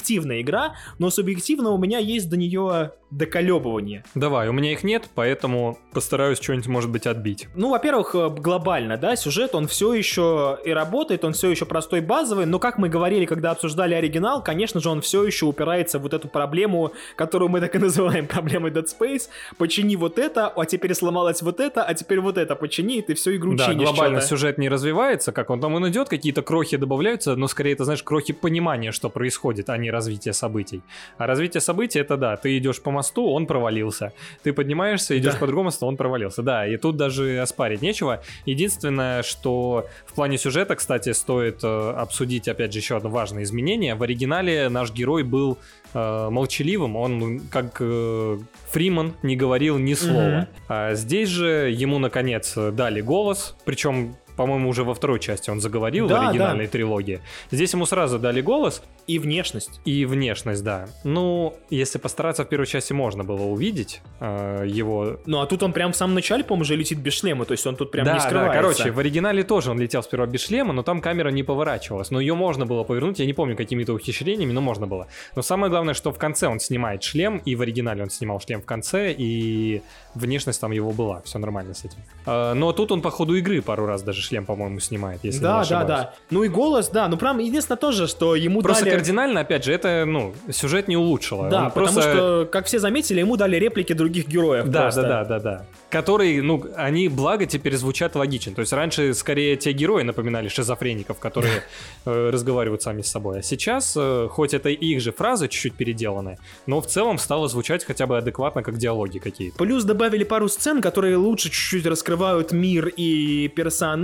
игра, но субъективно у меня есть до нее доколебывание. Давай, у меня их нет, поэтому постараюсь что-нибудь, может быть, отбить. Ну, во-первых, э, глобально, да, сюжет, он все еще и работает, он все еще простой, базовый, но, как мы говорили, когда обсуждали оригинал, конечно, конечно же, он все еще упирается в вот эту проблему, которую мы так и называем проблемой Dead Space. Почини вот это, а теперь сломалось вот это, а теперь вот это почини, и ты всю игру да, чинишь. глобально сюжет не развивается, как он там он идет, какие-то крохи добавляются, но скорее это, знаешь, крохи понимания, что происходит, а не развитие событий. А развитие событий это да, ты идешь по мосту, он провалился. Ты поднимаешься, идешь Да. по другому мосту, он провалился. Да, и тут даже оспарить нечего. Единственное, что в плане сюжета, кстати, стоит э, обсудить, опять же, еще одно важное изменение. В оригинале наш герой был э, молчаливым, он как э, Фриман не говорил ни слова. Мгм. А здесь же ему, наконец, дали голос, причем по-моему, уже во второй части он заговорил Да, в оригинальной трилогии. Здесь ему сразу дали голос И внешность. и внешность, да. Ну, если постараться, в первой части можно было увидеть э, его Ну а тут он прям в самом начале, по-моему, уже летит без шлема, то есть он тут прям да, не скрывается. Да, короче, в оригинале тоже он летел сперва без шлема, но там камера не поворачивалась. Но ее можно было повернуть, я не помню какими-то ухищрениями, но можно было. Но самое главное, что в конце он снимает шлем, и в оригинале он снимал шлем в конце, и внешность там его была, все нормально с этим. Э, но тут он по ходу игры пару раз даже шлем, по-моему, снимает, если не Да, да, ошибаюсь. да. Ну и голос, да. Ну прям единственное тоже, что ему Просто дали... кардинально, опять же, это, ну, сюжет не улучшило. Да, Он потому просто... что, как все заметили, ему дали реплики других героев. Да, просто. да, да, да, да. Которые, ну, они, благо, теперь звучат логично. То есть раньше скорее те герои напоминали шизофреников, которые э, разговаривают сами с собой. А сейчас, э, хоть это их же фразы чуть-чуть переделанные, но в целом стало звучать хотя бы адекватно, как диалоги какие-то. Плюс добавили пару сцен, которые лучше чуть-чуть раскрывают мир и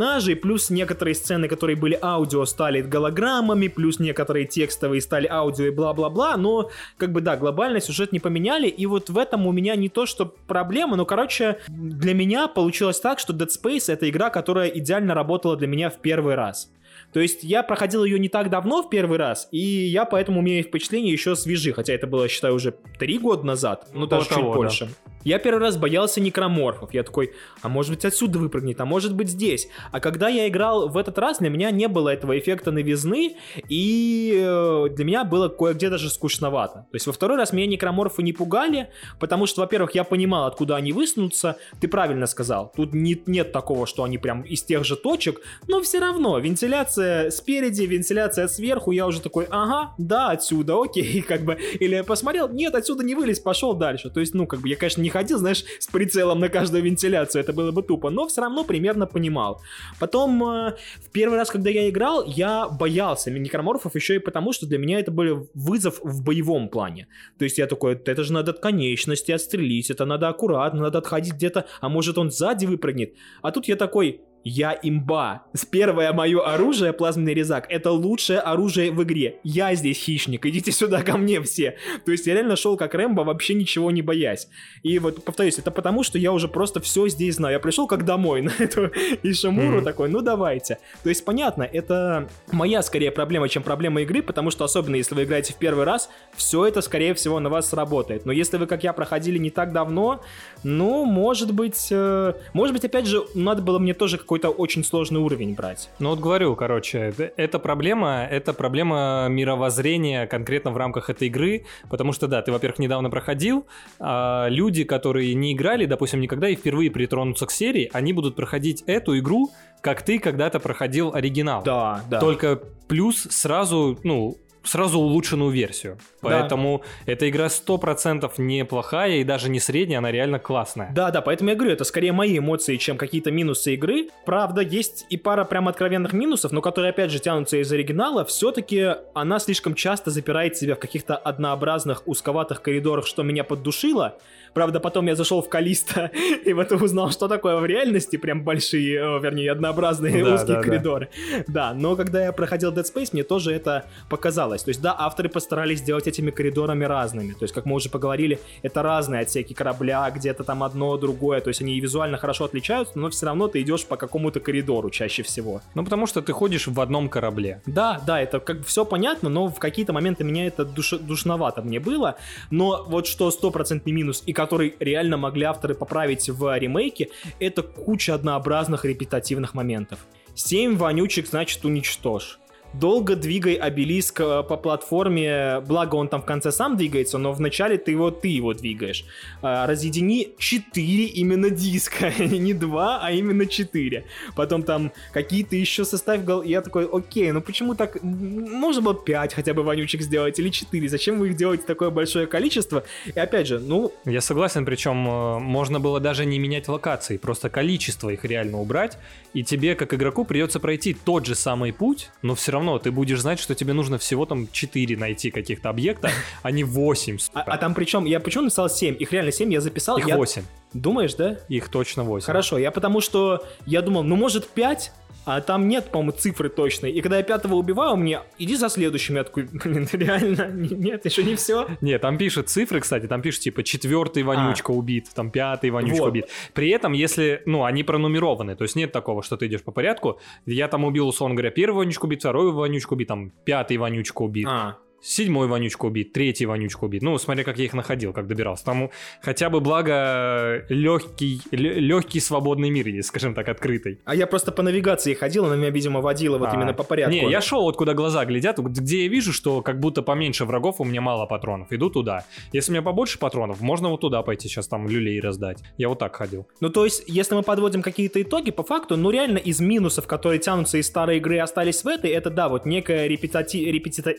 персонажей, плюс некоторые сцены, которые были аудио, стали голограммами, плюс некоторые текстовые стали аудио и бла-бла-бла, но, как бы, да, глобально сюжет не поменяли, и вот в этом у меня не то, что проблема, но, короче, для меня получилось так, что Dead Space — это игра, которая идеально работала для меня в первый раз. То есть я проходил ее не так давно в первый раз, и я поэтому имею впечатление еще свежи, хотя это было, считаю, уже три года назад, ну Около даже чуть того, да. Я первый раз боялся некроморфов. Я такой, а может быть отсюда выпрыгнет, а может быть здесь. А когда я играл в этот раз, для меня не было этого эффекта новизны, и э, для меня было кое-где даже скучновато. То есть во второй раз меня некроморфы не пугали, потому что, во-первых, я понимал, откуда они высунутся. Ты правильно сказал. Тут не- нет такого, что они прям из тех же точек, но все равно вентиляция спереди, вентиляция сверху, я уже такой, ага, да, отсюда, окей, как бы, или я посмотрел, нет, отсюда не вылез, пошел дальше. То есть, ну, как бы, я, конечно, не ходил, знаешь, с прицелом на каждую вентиляцию, это было бы тупо, но все равно примерно понимал. Потом, э, в первый раз, когда я играл, я боялся некроморфов еще и потому, что для меня это был вызов в боевом плане. То есть я такой, это же надо от конечности отстрелить, это надо аккуратно, надо отходить где-то, а может он сзади выпрыгнет. А тут я такой, я имба. Первое мое оружие, плазменный резак, это лучшее оружие в игре. Я здесь хищник, идите сюда ко мне все. То есть я реально шел как Рэмбо, вообще ничего не боясь. И вот, повторюсь, это потому, что я уже просто все здесь знаю. Я пришел как домой на эту Ишимуру Мгм. такой, ну давайте. То есть понятно, это моя скорее проблема, чем проблема игры, потому что особенно если вы играете в первый раз, все это скорее всего на вас сработает. Но если вы, как я, проходили не так давно, ну, может быть, э, может быть, опять же, надо было мне тоже какой-то очень сложный уровень брать. Ну вот говорю, короче, эта проблема, это проблема мировоззрения конкретно в рамках этой игры, потому что, да, ты, во-первых, недавно проходил, а люди, которые не играли, допустим, никогда и впервые притронутся к серии, они будут проходить эту игру, как ты когда-то проходил оригинал. Да, да. Только плюс сразу, ну, сразу улучшенную версию. Да. Поэтому эта игра 100% неплохая и даже не средняя, она реально классная. Да, да, поэтому я говорю, это скорее мои эмоции, чем какие-то минусы игры. Правда, есть и пара прям откровенных минусов, но которые опять же тянутся из оригинала. Все-таки она слишком часто запирает себя в каких-то однообразных узковатых коридорах, что меня поддушило. Правда, потом я зашел в Калиста и в этом узнал, что такое в реальности прям большие, э, вернее, однообразные Да, узкие да, да. коридоры. Да, но когда я проходил Dead Space, мне тоже это показалось. То есть, да, авторы постарались сделать этими коридорами разными. То есть, как мы уже поговорили, это разные отсеки корабля, где-то там одно, другое. То есть, они визуально хорошо отличаются, но все равно ты идешь по какому-то коридору чаще всего. Ну, потому что ты ходишь в одном корабле. Да, да, это как бы все понятно, но в какие-то моменты меня это душ- душновато мне было. Но вот что стопроцентный минус, и который реально могли авторы поправить в ремейке, это куча однообразных репетативных моментов. Семь вонючек, значит, уничтожь. Долго двигай обелиск э, по платформе, благо он там в конце сам двигается, но вначале ты его, ты его двигаешь. А, Разъедини 4 именно диска, не 2, а именно 4. Потом там какие-то еще составь гол... Я такой, окей, ну почему так... Можно было 5 хотя бы вонючек сделать или 4. Зачем вы их делаете такое большое количество? И опять же, ну, Я согласен, причем э, можно было даже не менять локации, просто количество их реально убрать, и тебе, как игроку, придется пройти тот же самый путь, но все равно равно ты будешь знать, что тебе нужно всего там 4 найти каких-то объекта, а не 8. А, а там причем, я почему написал 7? Их реально 7, я записал. Их я... 8. Думаешь, да? Их точно 8. Хорошо, я потому что я думал, ну может 5, а там нет, по-моему, цифры точной. И когда я пятого убиваю, мне иди за следующим. Я такой, блин, реально, нет, еще не все. Нет, там пишет цифры, кстати, там пишет типа четвертый вонючка а. убит, там пятый вонючка вот. убит. При этом, если, ну, они пронумерованы, то есть нет такого, что ты идешь по порядку. Я там убил, условно говоря, первый вонючку убит, второй вонючку убит, там пятый вонючка убит. А седьмой вонючка убит, третий вонючка убит. Ну, смотри, как я их находил, как добирался. Там хотя бы благо легкий, легкий свободный мир есть, скажем так, открытый. А я просто по навигации ходил, она меня, видимо, водила вот а, именно по порядку. Не, я шел вот куда глаза глядят, где я вижу, что как будто поменьше врагов, у меня мало патронов. Иду туда. Если у меня побольше патронов, можно вот туда пойти сейчас там люлей раздать. Я вот так ходил. Ну, то есть, если мы подводим какие-то итоги, по факту, ну, реально из минусов, которые тянутся из старой игры, остались в этой, это, да, вот некая репетати... репетита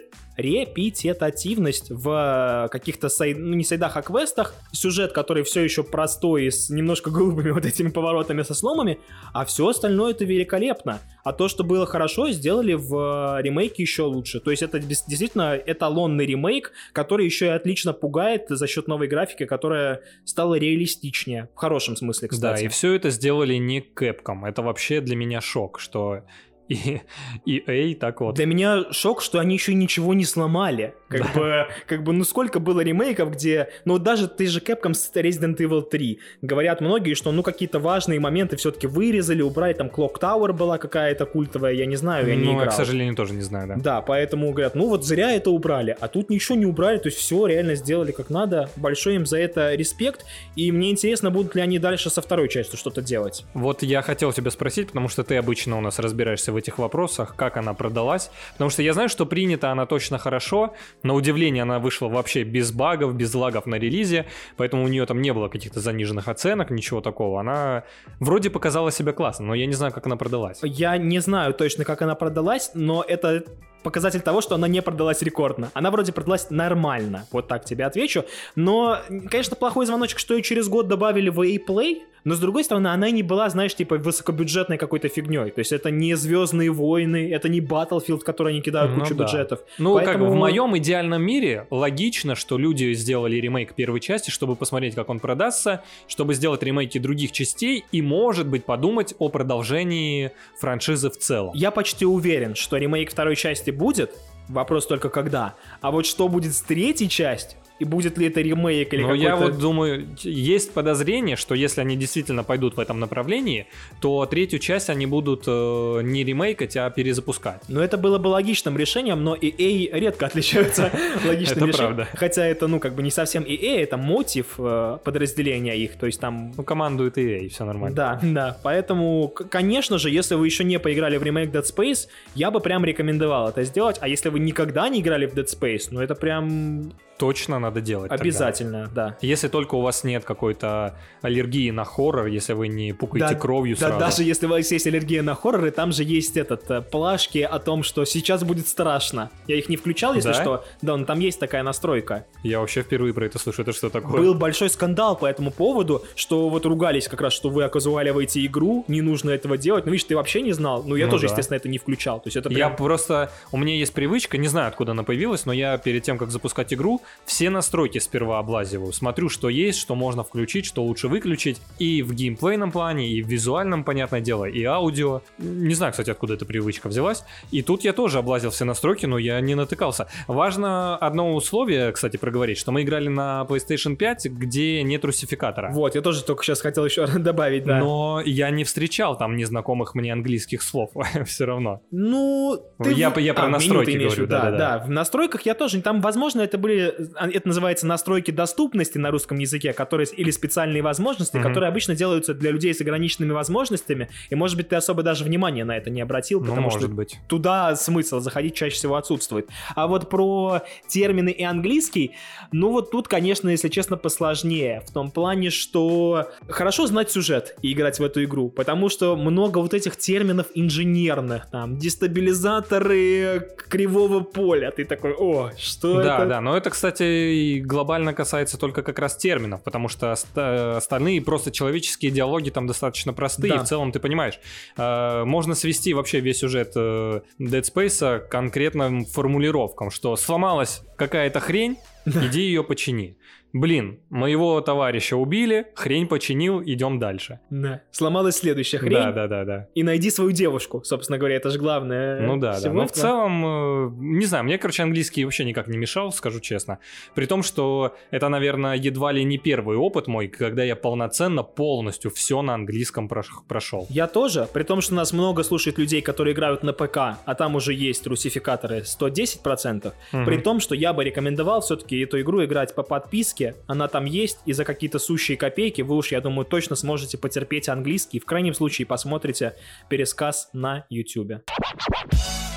репетитативность в э, каких-то сайд... ну не сайдах, а квестах, сюжет, который все еще простой, с немножко грубыми вот этими поворотами со сломами, а все остальное это великолепно. А то, что было хорошо, сделали в э, ремейке еще лучше. То есть это действительно эталонный ремейк, который еще и отлично пугает за счет новой графики, которая стала реалистичнее. В хорошем смысле, кстати. Да, и все это сделали не Capcom. Это вообще для меня шок, что и EA так вот. Для меня шок, что они еще ничего не сломали. Как да. бы, как бы, ну сколько было ремейков, где, ну даже ты же Capcom с Resident Evil 3. Говорят многие, что ну какие-то важные моменты все-таки вырезали, убрали, там Clock Tower была какая-то культовая, я не знаю, я ну, не играл. я, к сожалению, тоже не знаю, да. Да, поэтому говорят, ну вот зря это убрали, а тут ничего не убрали, то есть все реально сделали как надо. Большой им за это респект, и мне интересно, будут ли они дальше со второй частью что-то делать. Вот я хотел тебя спросить, потому что ты обычно у нас разбираешься в этих вопросах, как она продалась. Потому что я знаю, что принята она точно хорошо. На удивление она вышла вообще без багов, без лагов на релизе, поэтому у нее там не было каких-то заниженных оценок, ничего такого. Она вроде показала себя классно, но я не знаю, как она продалась. Я не знаю точно, как она продалась, но это показатель того, что она не продалась рекордно. Она вроде продалась нормально, вот так тебе отвечу. Но, конечно, плохой звоночек, что ее через год добавили в EA Play, но с другой стороны, она не была, знаешь, типа высокобюджетной какой-то фигней. То есть это не Звездные войны, это не Battlefield, который они кидают ну, кучу да. бюджетов. Ну, Поэтому... как бы в моем идеальном мире логично, что люди сделали ремейк первой части, чтобы посмотреть, как он продастся, чтобы сделать ремейки других частей и, может быть, подумать о продолжении франшизы в целом. Я почти уверен, что ремейк второй части будет, Вопрос только когда. А вот что будет с третьей частью, и будет ли это ремейк или Но я вот думаю, есть подозрение, что если они действительно пойдут в этом направлении, то третью часть они будут э, не ремейкать, а перезапускать. Ну это было бы логичным решением, но EA редко отличаются логичным решением. правда. Хотя это, ну, как бы не совсем EA, это мотив э, подразделения их, то есть там... Ну, командует EA, все нормально. Да, да, поэтому, конечно же, если вы еще не поиграли в ремейк Dead Space, я бы прям рекомендовал это сделать, а если вы никогда не играли в Dead Space, ну это прям точно надо делать. Обязательно, тогда. да. Если только у вас нет какой-то аллергии на хоррор, если вы не пукаете да, кровью да, сразу. даже если у вас есть аллергия на хорроры, там же есть этот э, плашки о том, что сейчас будет страшно. Я их не включал, если да? что. Да, но там есть такая настройка. Я вообще впервые про это слышу. Это что такое? Был большой скандал по этому поводу, что вот ругались как раз, что вы оказуаливаете игру, не нужно этого делать. Ну, видишь, ты вообще не знал. Ну, я ну, тоже, да. естественно, это не включал. То есть это прям... Я просто... У меня есть привычка, не знаю, откуда она появилась, но я перед тем, как запускать игру, все настройки сперва облазиваю, смотрю, что есть, что можно включить, что лучше выключить, и в геймплейном плане, и в визуальном, понятное дело, и аудио. Не знаю, кстати, откуда эта привычка взялась. И тут я тоже облазил все настройки, но я не натыкался. Важно одно условие, кстати, проговорить, что мы играли на PlayStation 5, где нет русификатора. Вот, я тоже только сейчас хотел еще добавить, да. Но я не встречал там незнакомых мне английских слов все равно. Ну, ты... я, я про а, настройки говорю, да, да, да, да. В настройках я тоже, там, возможно, это были, это называется настройки доступности на русском языке, которые или специальные возможности, mm-hmm. которые обычно делаются для людей с ограниченными возможностями, и может быть ты особо даже внимания на это не обратил, ну, потому что быть. туда смысл заходить чаще всего отсутствует. А вот про термины и английский, ну вот тут, конечно, если честно, посложнее, в том плане, что хорошо знать сюжет и играть в эту игру, потому что много вот этих терминов инженерных, там, дестабилизаторы кривого поля, ты такой, о, что да, это? Да, да, но это, кстати, кстати, глобально касается только как раз терминов, потому что остальные просто человеческие диалоги там достаточно простые, да. в целом ты понимаешь. Э, можно свести вообще весь сюжет э, Dead Space к конкретным формулировкам, что сломалась какая-то хрень, иди ее почини блин, моего товарища убили, хрень починил, идем дальше. Да. Сломалась следующая хрень. Да, да, да, да. И найди свою девушку, собственно говоря, это же главное. Ну да, да. Но в целом, э, не знаю, мне, короче, английский вообще никак не мешал, скажу честно. При том, что это, наверное, едва ли не первый опыт мой, когда я полноценно полностью все на английском прошел. Я тоже, при том, что нас много слушает людей, которые играют на ПК, а там уже есть русификаторы 110%, угу. при том, что я бы рекомендовал все-таки эту игру играть по подписке, подписке, она там есть, и за какие-то сущие копейки вы уж, я думаю, точно сможете потерпеть английский. В крайнем случае посмотрите пересказ на YouTube.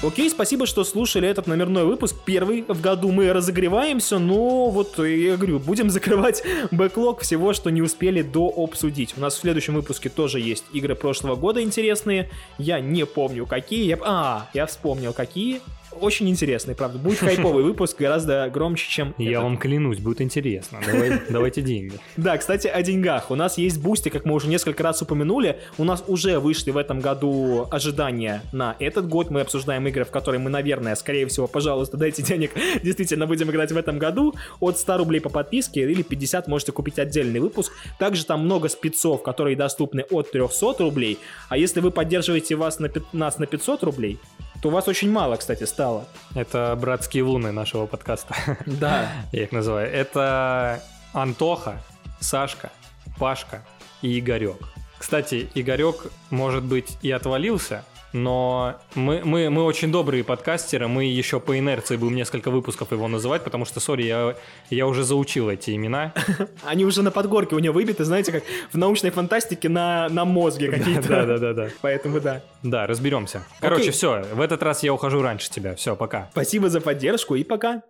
Окей, спасибо, что слушали этот номерной выпуск. Первый в году мы разогреваемся, но вот я говорю, будем закрывать бэклог всего, что не успели до обсудить. У нас в следующем выпуске тоже есть игры прошлого года интересные. Я не помню какие. Я... А, я вспомнил какие очень интересный, правда. Будет хайповый выпуск, гораздо громче, чем Я этот. вам клянусь, будет интересно. Давай, давайте деньги. Да, кстати, о деньгах. У нас есть Boosty, как мы уже несколько раз упомянули. У нас уже вышли в этом году ожидания на этот год. Мы обсуждаем игры, в которые мы, наверное, скорее всего, пожалуйста, дайте денег. Действительно, будем играть в этом году. От 100 рублей по подписке или 50 можете купить отдельный выпуск. Также там много спецов, которые доступны от 300 рублей. А если вы поддерживаете вас на, нас на 500 рублей, то у вас очень мало, кстати, стало. Это братские луны нашего подкаста. Да. Я их называю. Это Антоха, Сашка, Пашка и Игорек. Кстати, Игорек, может быть, и отвалился, но мы, мы, мы очень добрые подкастеры, мы еще по инерции будем несколько выпусков его называть, потому что, сори, я, я уже заучил эти имена. Они уже на подгорке у него выбиты, знаете, как в научной фантастике на, на мозге какие-то. Да, да, да, да. Поэтому да. Да, разберемся. Короче, все, в этот раз я ухожу раньше тебя. Все, пока. Спасибо за поддержку и пока.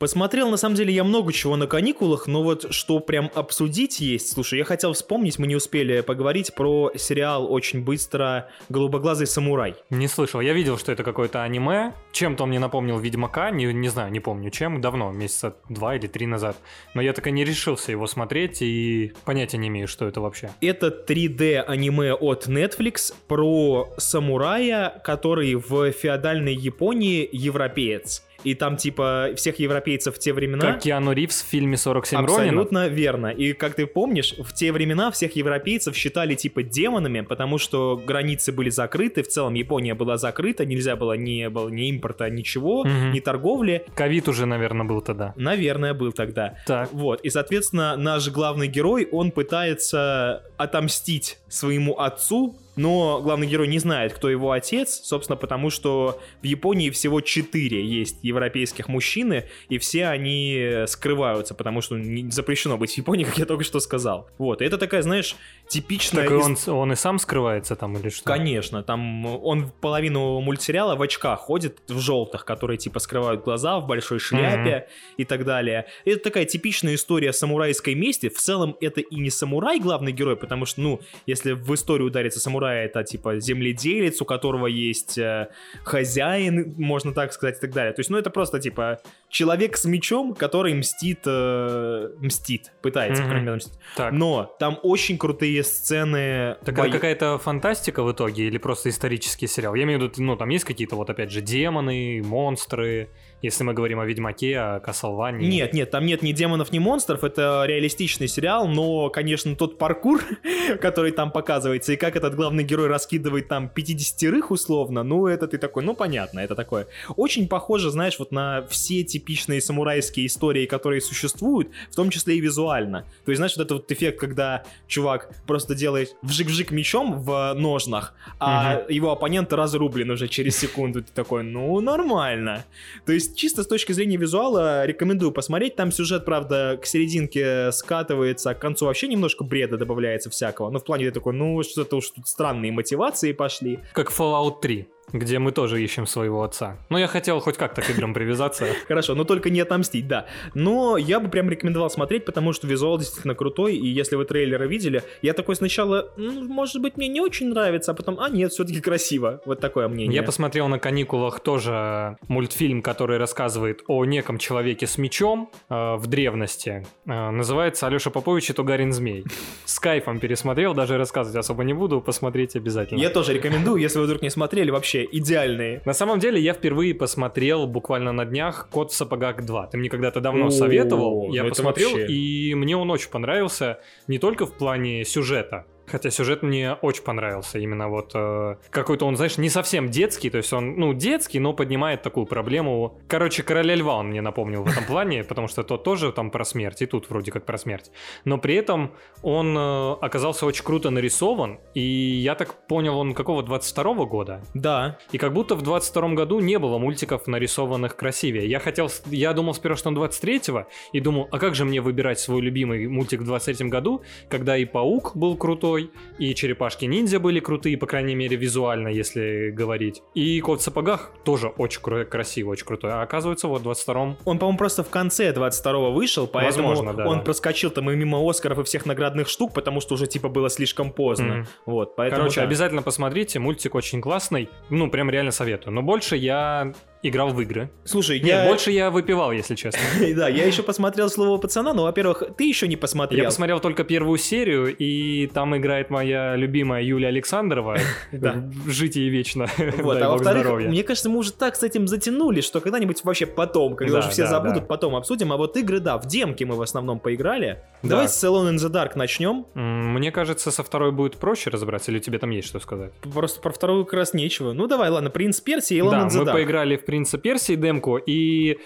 Посмотрел, на самом деле, я много чего на каникулах, но вот что прям обсудить есть. Слушай, я хотел вспомнить, мы не успели поговорить про сериал очень быстро «Голубоглазый самурай». Не слышал. Я видел, что это какое-то аниме. Чем-то он мне напомнил Ведьмака, не, не знаю, не помню чем, давно, месяца два или три назад. Но я так и не решился его смотреть и понятия не имею, что это вообще. Это 3D аниме от Netflix про самурая, который в феодальной Японии европеец и там типа всех европейцев в те времена... Как Киану Ривз в фильме «47 Абсолютно Ронинов. верно. И как ты помнишь, в те времена всех европейцев считали типа демонами, потому что границы были закрыты, в целом Япония была закрыта, нельзя было, не было ни импорта, ничего, угу. ни торговли. Ковид уже, наверное, был тогда. Наверное, был тогда. Так. Вот, и, соответственно, наш главный герой, он пытается отомстить своему отцу, но главный герой не знает, кто его отец, собственно, потому что в Японии всего четыре есть европейских мужчины, и все они скрываются, потому что запрещено быть в Японии, как я только что сказал. Вот, и это такая, знаешь, типичная... Так и он, он и сам скрывается там или что? Конечно, там он половину мультсериала в очках ходит, в желтых, которые типа скрывают глаза, в большой шляпе mm-hmm. и так далее. Это такая типичная история самурайской мести. В целом это и не самурай главный герой, потому что, ну, если в историю ударится самурай, это типа земледелец, у которого есть э, хозяин, можно так сказать, и так далее. То есть, ну это просто типа человек с мечом, который мстит, э, мстит, пытается, mm-hmm. по крайней мере, мстить. Так. Но там очень крутые сцены. Такая бо... какая-то фантастика в итоге или просто исторический сериал? Я имею в виду, ну там есть какие-то вот опять же демоны, монстры если мы говорим о Ведьмаке, о Кастлване. Нет, нет, там нет ни демонов, ни монстров, это реалистичный сериал, но, конечно, тот паркур, который там показывается, и как этот главный герой раскидывает там 50 условно, ну, это ты такой, ну, понятно, это такое. Очень похоже, знаешь, вот на все типичные самурайские истории, которые существуют, в том числе и визуально. То есть, знаешь, вот этот вот эффект, когда чувак просто делает вжик-вжик мечом в ножнах, а угу. его оппонент разрублен уже через секунду, ты такой, ну, нормально. То есть, чисто с точки зрения визуала рекомендую посмотреть. Там сюжет, правда, к серединке скатывается, а к концу вообще немножко бреда добавляется всякого. Ну, в плане такой, ну, что-то уж тут странные мотивации пошли. Как Fallout 3. Где мы тоже ищем своего отца. Но я хотел хоть как-то к играм привязаться. Хорошо, но только не отомстить, да. Но я бы прям рекомендовал смотреть, потому что визуал действительно крутой, и если вы трейлеры видели, я такой сначала, ну, может быть, мне не очень нравится, а потом, а нет, все-таки красиво. Вот такое мнение. Я посмотрел на каникулах тоже мультфильм, который рассказывает о неком человеке с мечом э, в древности. Э, называется Алеша Попович и Тугарин Змей. С кайфом пересмотрел, даже рассказывать особо не буду, посмотреть обязательно. Я тоже рекомендую, если вы вдруг не смотрели, вообще идеальные. На самом деле, я впервые посмотрел буквально на днях «Кот в сапогах 2». Ты мне когда-то давно советовал, я ну посмотрел, вообще. и мне он очень понравился, не только в плане сюжета, Хотя сюжет мне очень понравился. Именно вот э, какой-то он, знаешь, не совсем детский. То есть он, ну, детский, но поднимает такую проблему. Короче, Короля Льва он мне напомнил в этом плане, потому что тот тоже там про смерть, и тут вроде как про смерть. Но при этом он э, оказался очень круто нарисован. И я так понял, он какого, 22 года? Да. И как будто в 22 году не было мультиков, нарисованных красивее. Я хотел, я думал сперва, что он 23-го, и думал, а как же мне выбирать свой любимый мультик в 23 году, когда и Паук был крутой, и Черепашки-ниндзя были крутые, по крайней мере, визуально, если говорить. И Кот в сапогах тоже очень кру- красивый, очень крутой. А оказывается, вот в 22-м Он, по-моему, просто в конце 22-го вышел, поэтому Возможно, да. он проскочил там и мимо Оскаров и всех наградных штук, потому что уже типа было слишком поздно. Мгм. Вот, поэтому Короче, да. обязательно посмотрите, мультик очень классный. Ну, прям реально советую. Но больше я играл в игры. Слушай, Нет, я... больше я выпивал, если честно. Да, я еще посмотрел «Слово пацана», но, во-первых, ты еще не посмотрел. Я посмотрел только первую серию, и там играет моя любимая Юлия Александрова. Да. Жить ей вечно. Вот, а во-вторых, мне кажется, мы уже так с этим затянули, что когда-нибудь вообще потом, когда Да, уже все забудут, потом обсудим. А вот игры, да, в демке мы в основном поиграли. Да. Давайте с Alone in the Dark начнем. Мне кажется, со второй будет проще разобраться, или тебе там есть что сказать? Просто про вторую как раз нечего. Ну давай, ладно, Принц Персии и in the мы поиграли в «Принца Персии» демку, и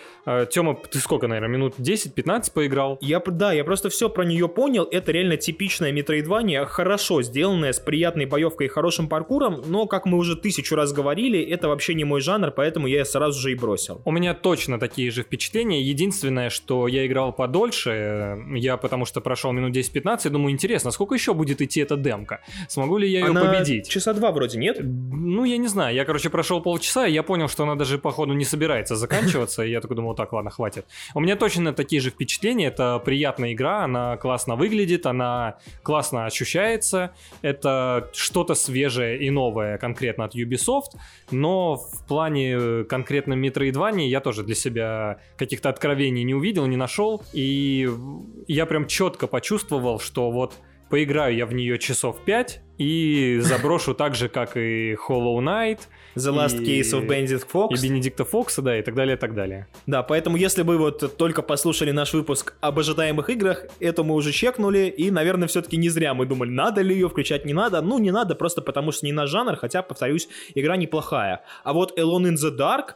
Тёма, ты сколько, наверное, минут 10-15 поиграл? Я, да, я просто все про нее понял. Это реально типичная метроидвания, хорошо сделанная, с приятной боевкой и хорошим паркуром, но, как мы уже тысячу раз говорили, это вообще не мой жанр, поэтому я сразу же и бросил. У меня точно такие же впечатления. Единственное, что я играл подольше, э, я потому что прошел минут 10-15, думаю, интересно, сколько еще будет идти эта демка? Смогу ли я ее Она победить? часа два вроде, нет? Ну, я не знаю. Я, короче, прошел полчаса, и я понял, что она даже, походу, не собирается заканчиваться. И я такой думал, так, ладно, хватит. У меня точно такие же впечатления. Это приятная игра, она классно выглядит, она классно ощущается. Это что-то свежее и новое конкретно от Ubisoft. Но в плане э, конкретно Metroidvania я тоже для себя каких-то откровений не увидел, не нашел. И я прям четко почувствовал, что вот поиграю я в нее часов 5 и заброшу так же, как и Hollow Knight, The Last И- Case of Benedict Fox. и Бенедикта Фокса, да, и так далее, и так далее. Да, поэтому если вы вот только послушали наш выпуск об ожидаемых играх, это мы уже чекнули, и, наверное, все-таки не зря мы думали, надо ли ее включать, не надо. Ну, не надо, просто потому что не наш жанр, хотя, повторюсь, игра неплохая. А вот Alone in the Dark,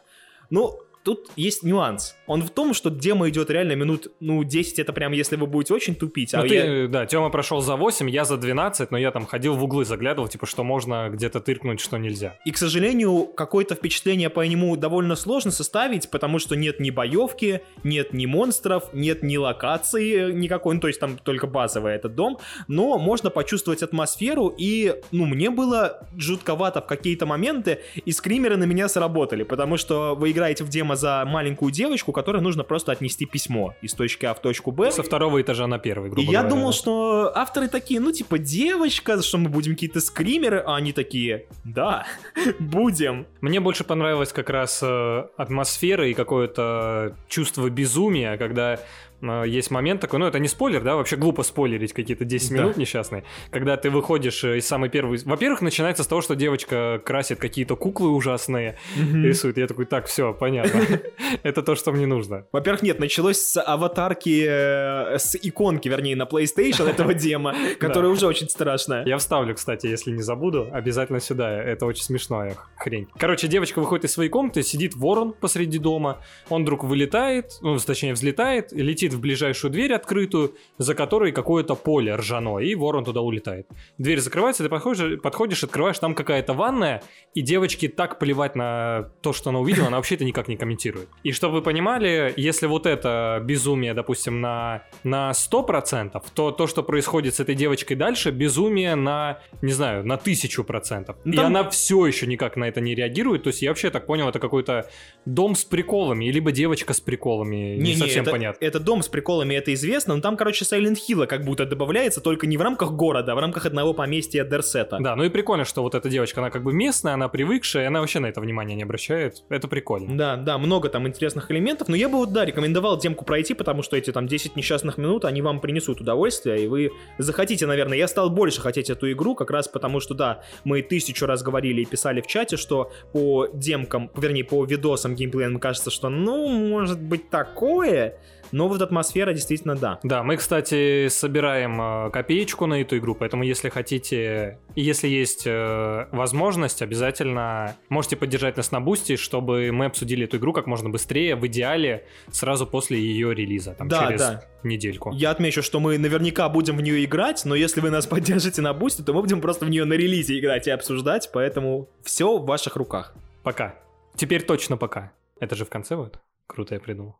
ну, тут есть нюанс. Он в том, что демо идет реально минут, ну, 10, это прям если вы будете очень тупить. Ну, а ты, я- да, Тёма прошел за 8, я за 12, но я там ходил в углы, заглядывал, типа, что можно где-то тыркнуть, что нельзя. И, к сожалению, какое-то впечатление по нему довольно сложно составить, потому что нет ни боевки, нет ни монстров, нет ни локации никакой, ну, то есть там только базовый этот дом, но можно почувствовать атмосферу, и, ну, мне было жутковато в какие-то моменты, и скримеры на меня сработали, потому что вы играете в демо за маленькую девочку, которой нужно просто отнести письмо из точки А в точку Б, Со второго этажа на первый, и грубо я говоря, думал, да. что авторы такие, ну, типа, девочка, что мы будем какие-то скримеры, а они такие, да, будем. Мне больше понравилась как раз э, атмосфера и какое-то чувство безумия, когда есть момент такой, ну это не спойлер, да, вообще глупо спойлерить какие-то 10 Да. минут несчастные, когда ты выходишь э, из самой первой... Во-первых, начинается с того, что девочка красит какие-то куклы ужасные, рисует, я такой, так, все, понятно, это то, что мне нужно. Во-первых, нет, началось с аватарки, э, с иконки, вернее, на PlayStation этого дема, которая уже очень страшная. Я вставлю, кстати, если не забуду, обязательно сюда. Это очень смешная хрень. Короче, девочка выходит из своей комнаты, сидит ворон посреди дома. Он вдруг вылетает, ну, точнее, взлетает, летит стучит в ближайшую дверь открытую, за которой какое-то поле ржаное, и ворон туда улетает. Дверь закрывается, ты подходишь, подходишь открываешь, там какая-то ванная, и девочке так плевать на то, что она увидела, она вообще это никак не комментирует. И чтобы вы понимали, если вот это безумие, допустим, на, на 100%, то то, что происходит с этой девочкой дальше, безумие на, не знаю, на 1000%. Ну, И там- она все еще никак на это не реагирует. То есть я вообще так понял, это какой-то дом с приколами, либо девочка с приколами. Не, совсем это, понятно. Это дом с приколами, это известно, но там, короче, Silent Hill как будто добавляется, только не в рамках города, а в рамках одного поместья Дерсета. Да, ну и прикольно, что вот эта девочка, она как бы местная, она привыкшая, она вообще на это внимание не обращает. Это прикольно. Да, да, много там интересных элементов, но я бы вот, да, рекомендовал демку пройти, потому что эти там 10 несчастных минут, они вам принесут удовольствие, и вы захотите, наверное, я стал больше хотеть эту игру, как раз потому что, да, мы тысячу раз говорили и писали в чате, что по демкам, вернее, по видосам геймплея кажется, что, ну, может быть такое, но вот атмосфера действительно да. Да, мы, кстати, собираем э, копеечку на эту игру, поэтому если хотите, если есть э, возможность, обязательно можете поддержать нас на бусте, чтобы мы обсудили эту игру как можно быстрее, в идеале сразу после ее релиза, там Да, через да. недельку. Я отмечу, что мы наверняка будем в нее играть, но если вы нас поддержите на бусте, то мы будем просто в нее на релизе играть и обсуждать, поэтому все в ваших руках. Пока. Теперь точно пока. Это же в конце будет? Круто я придумал.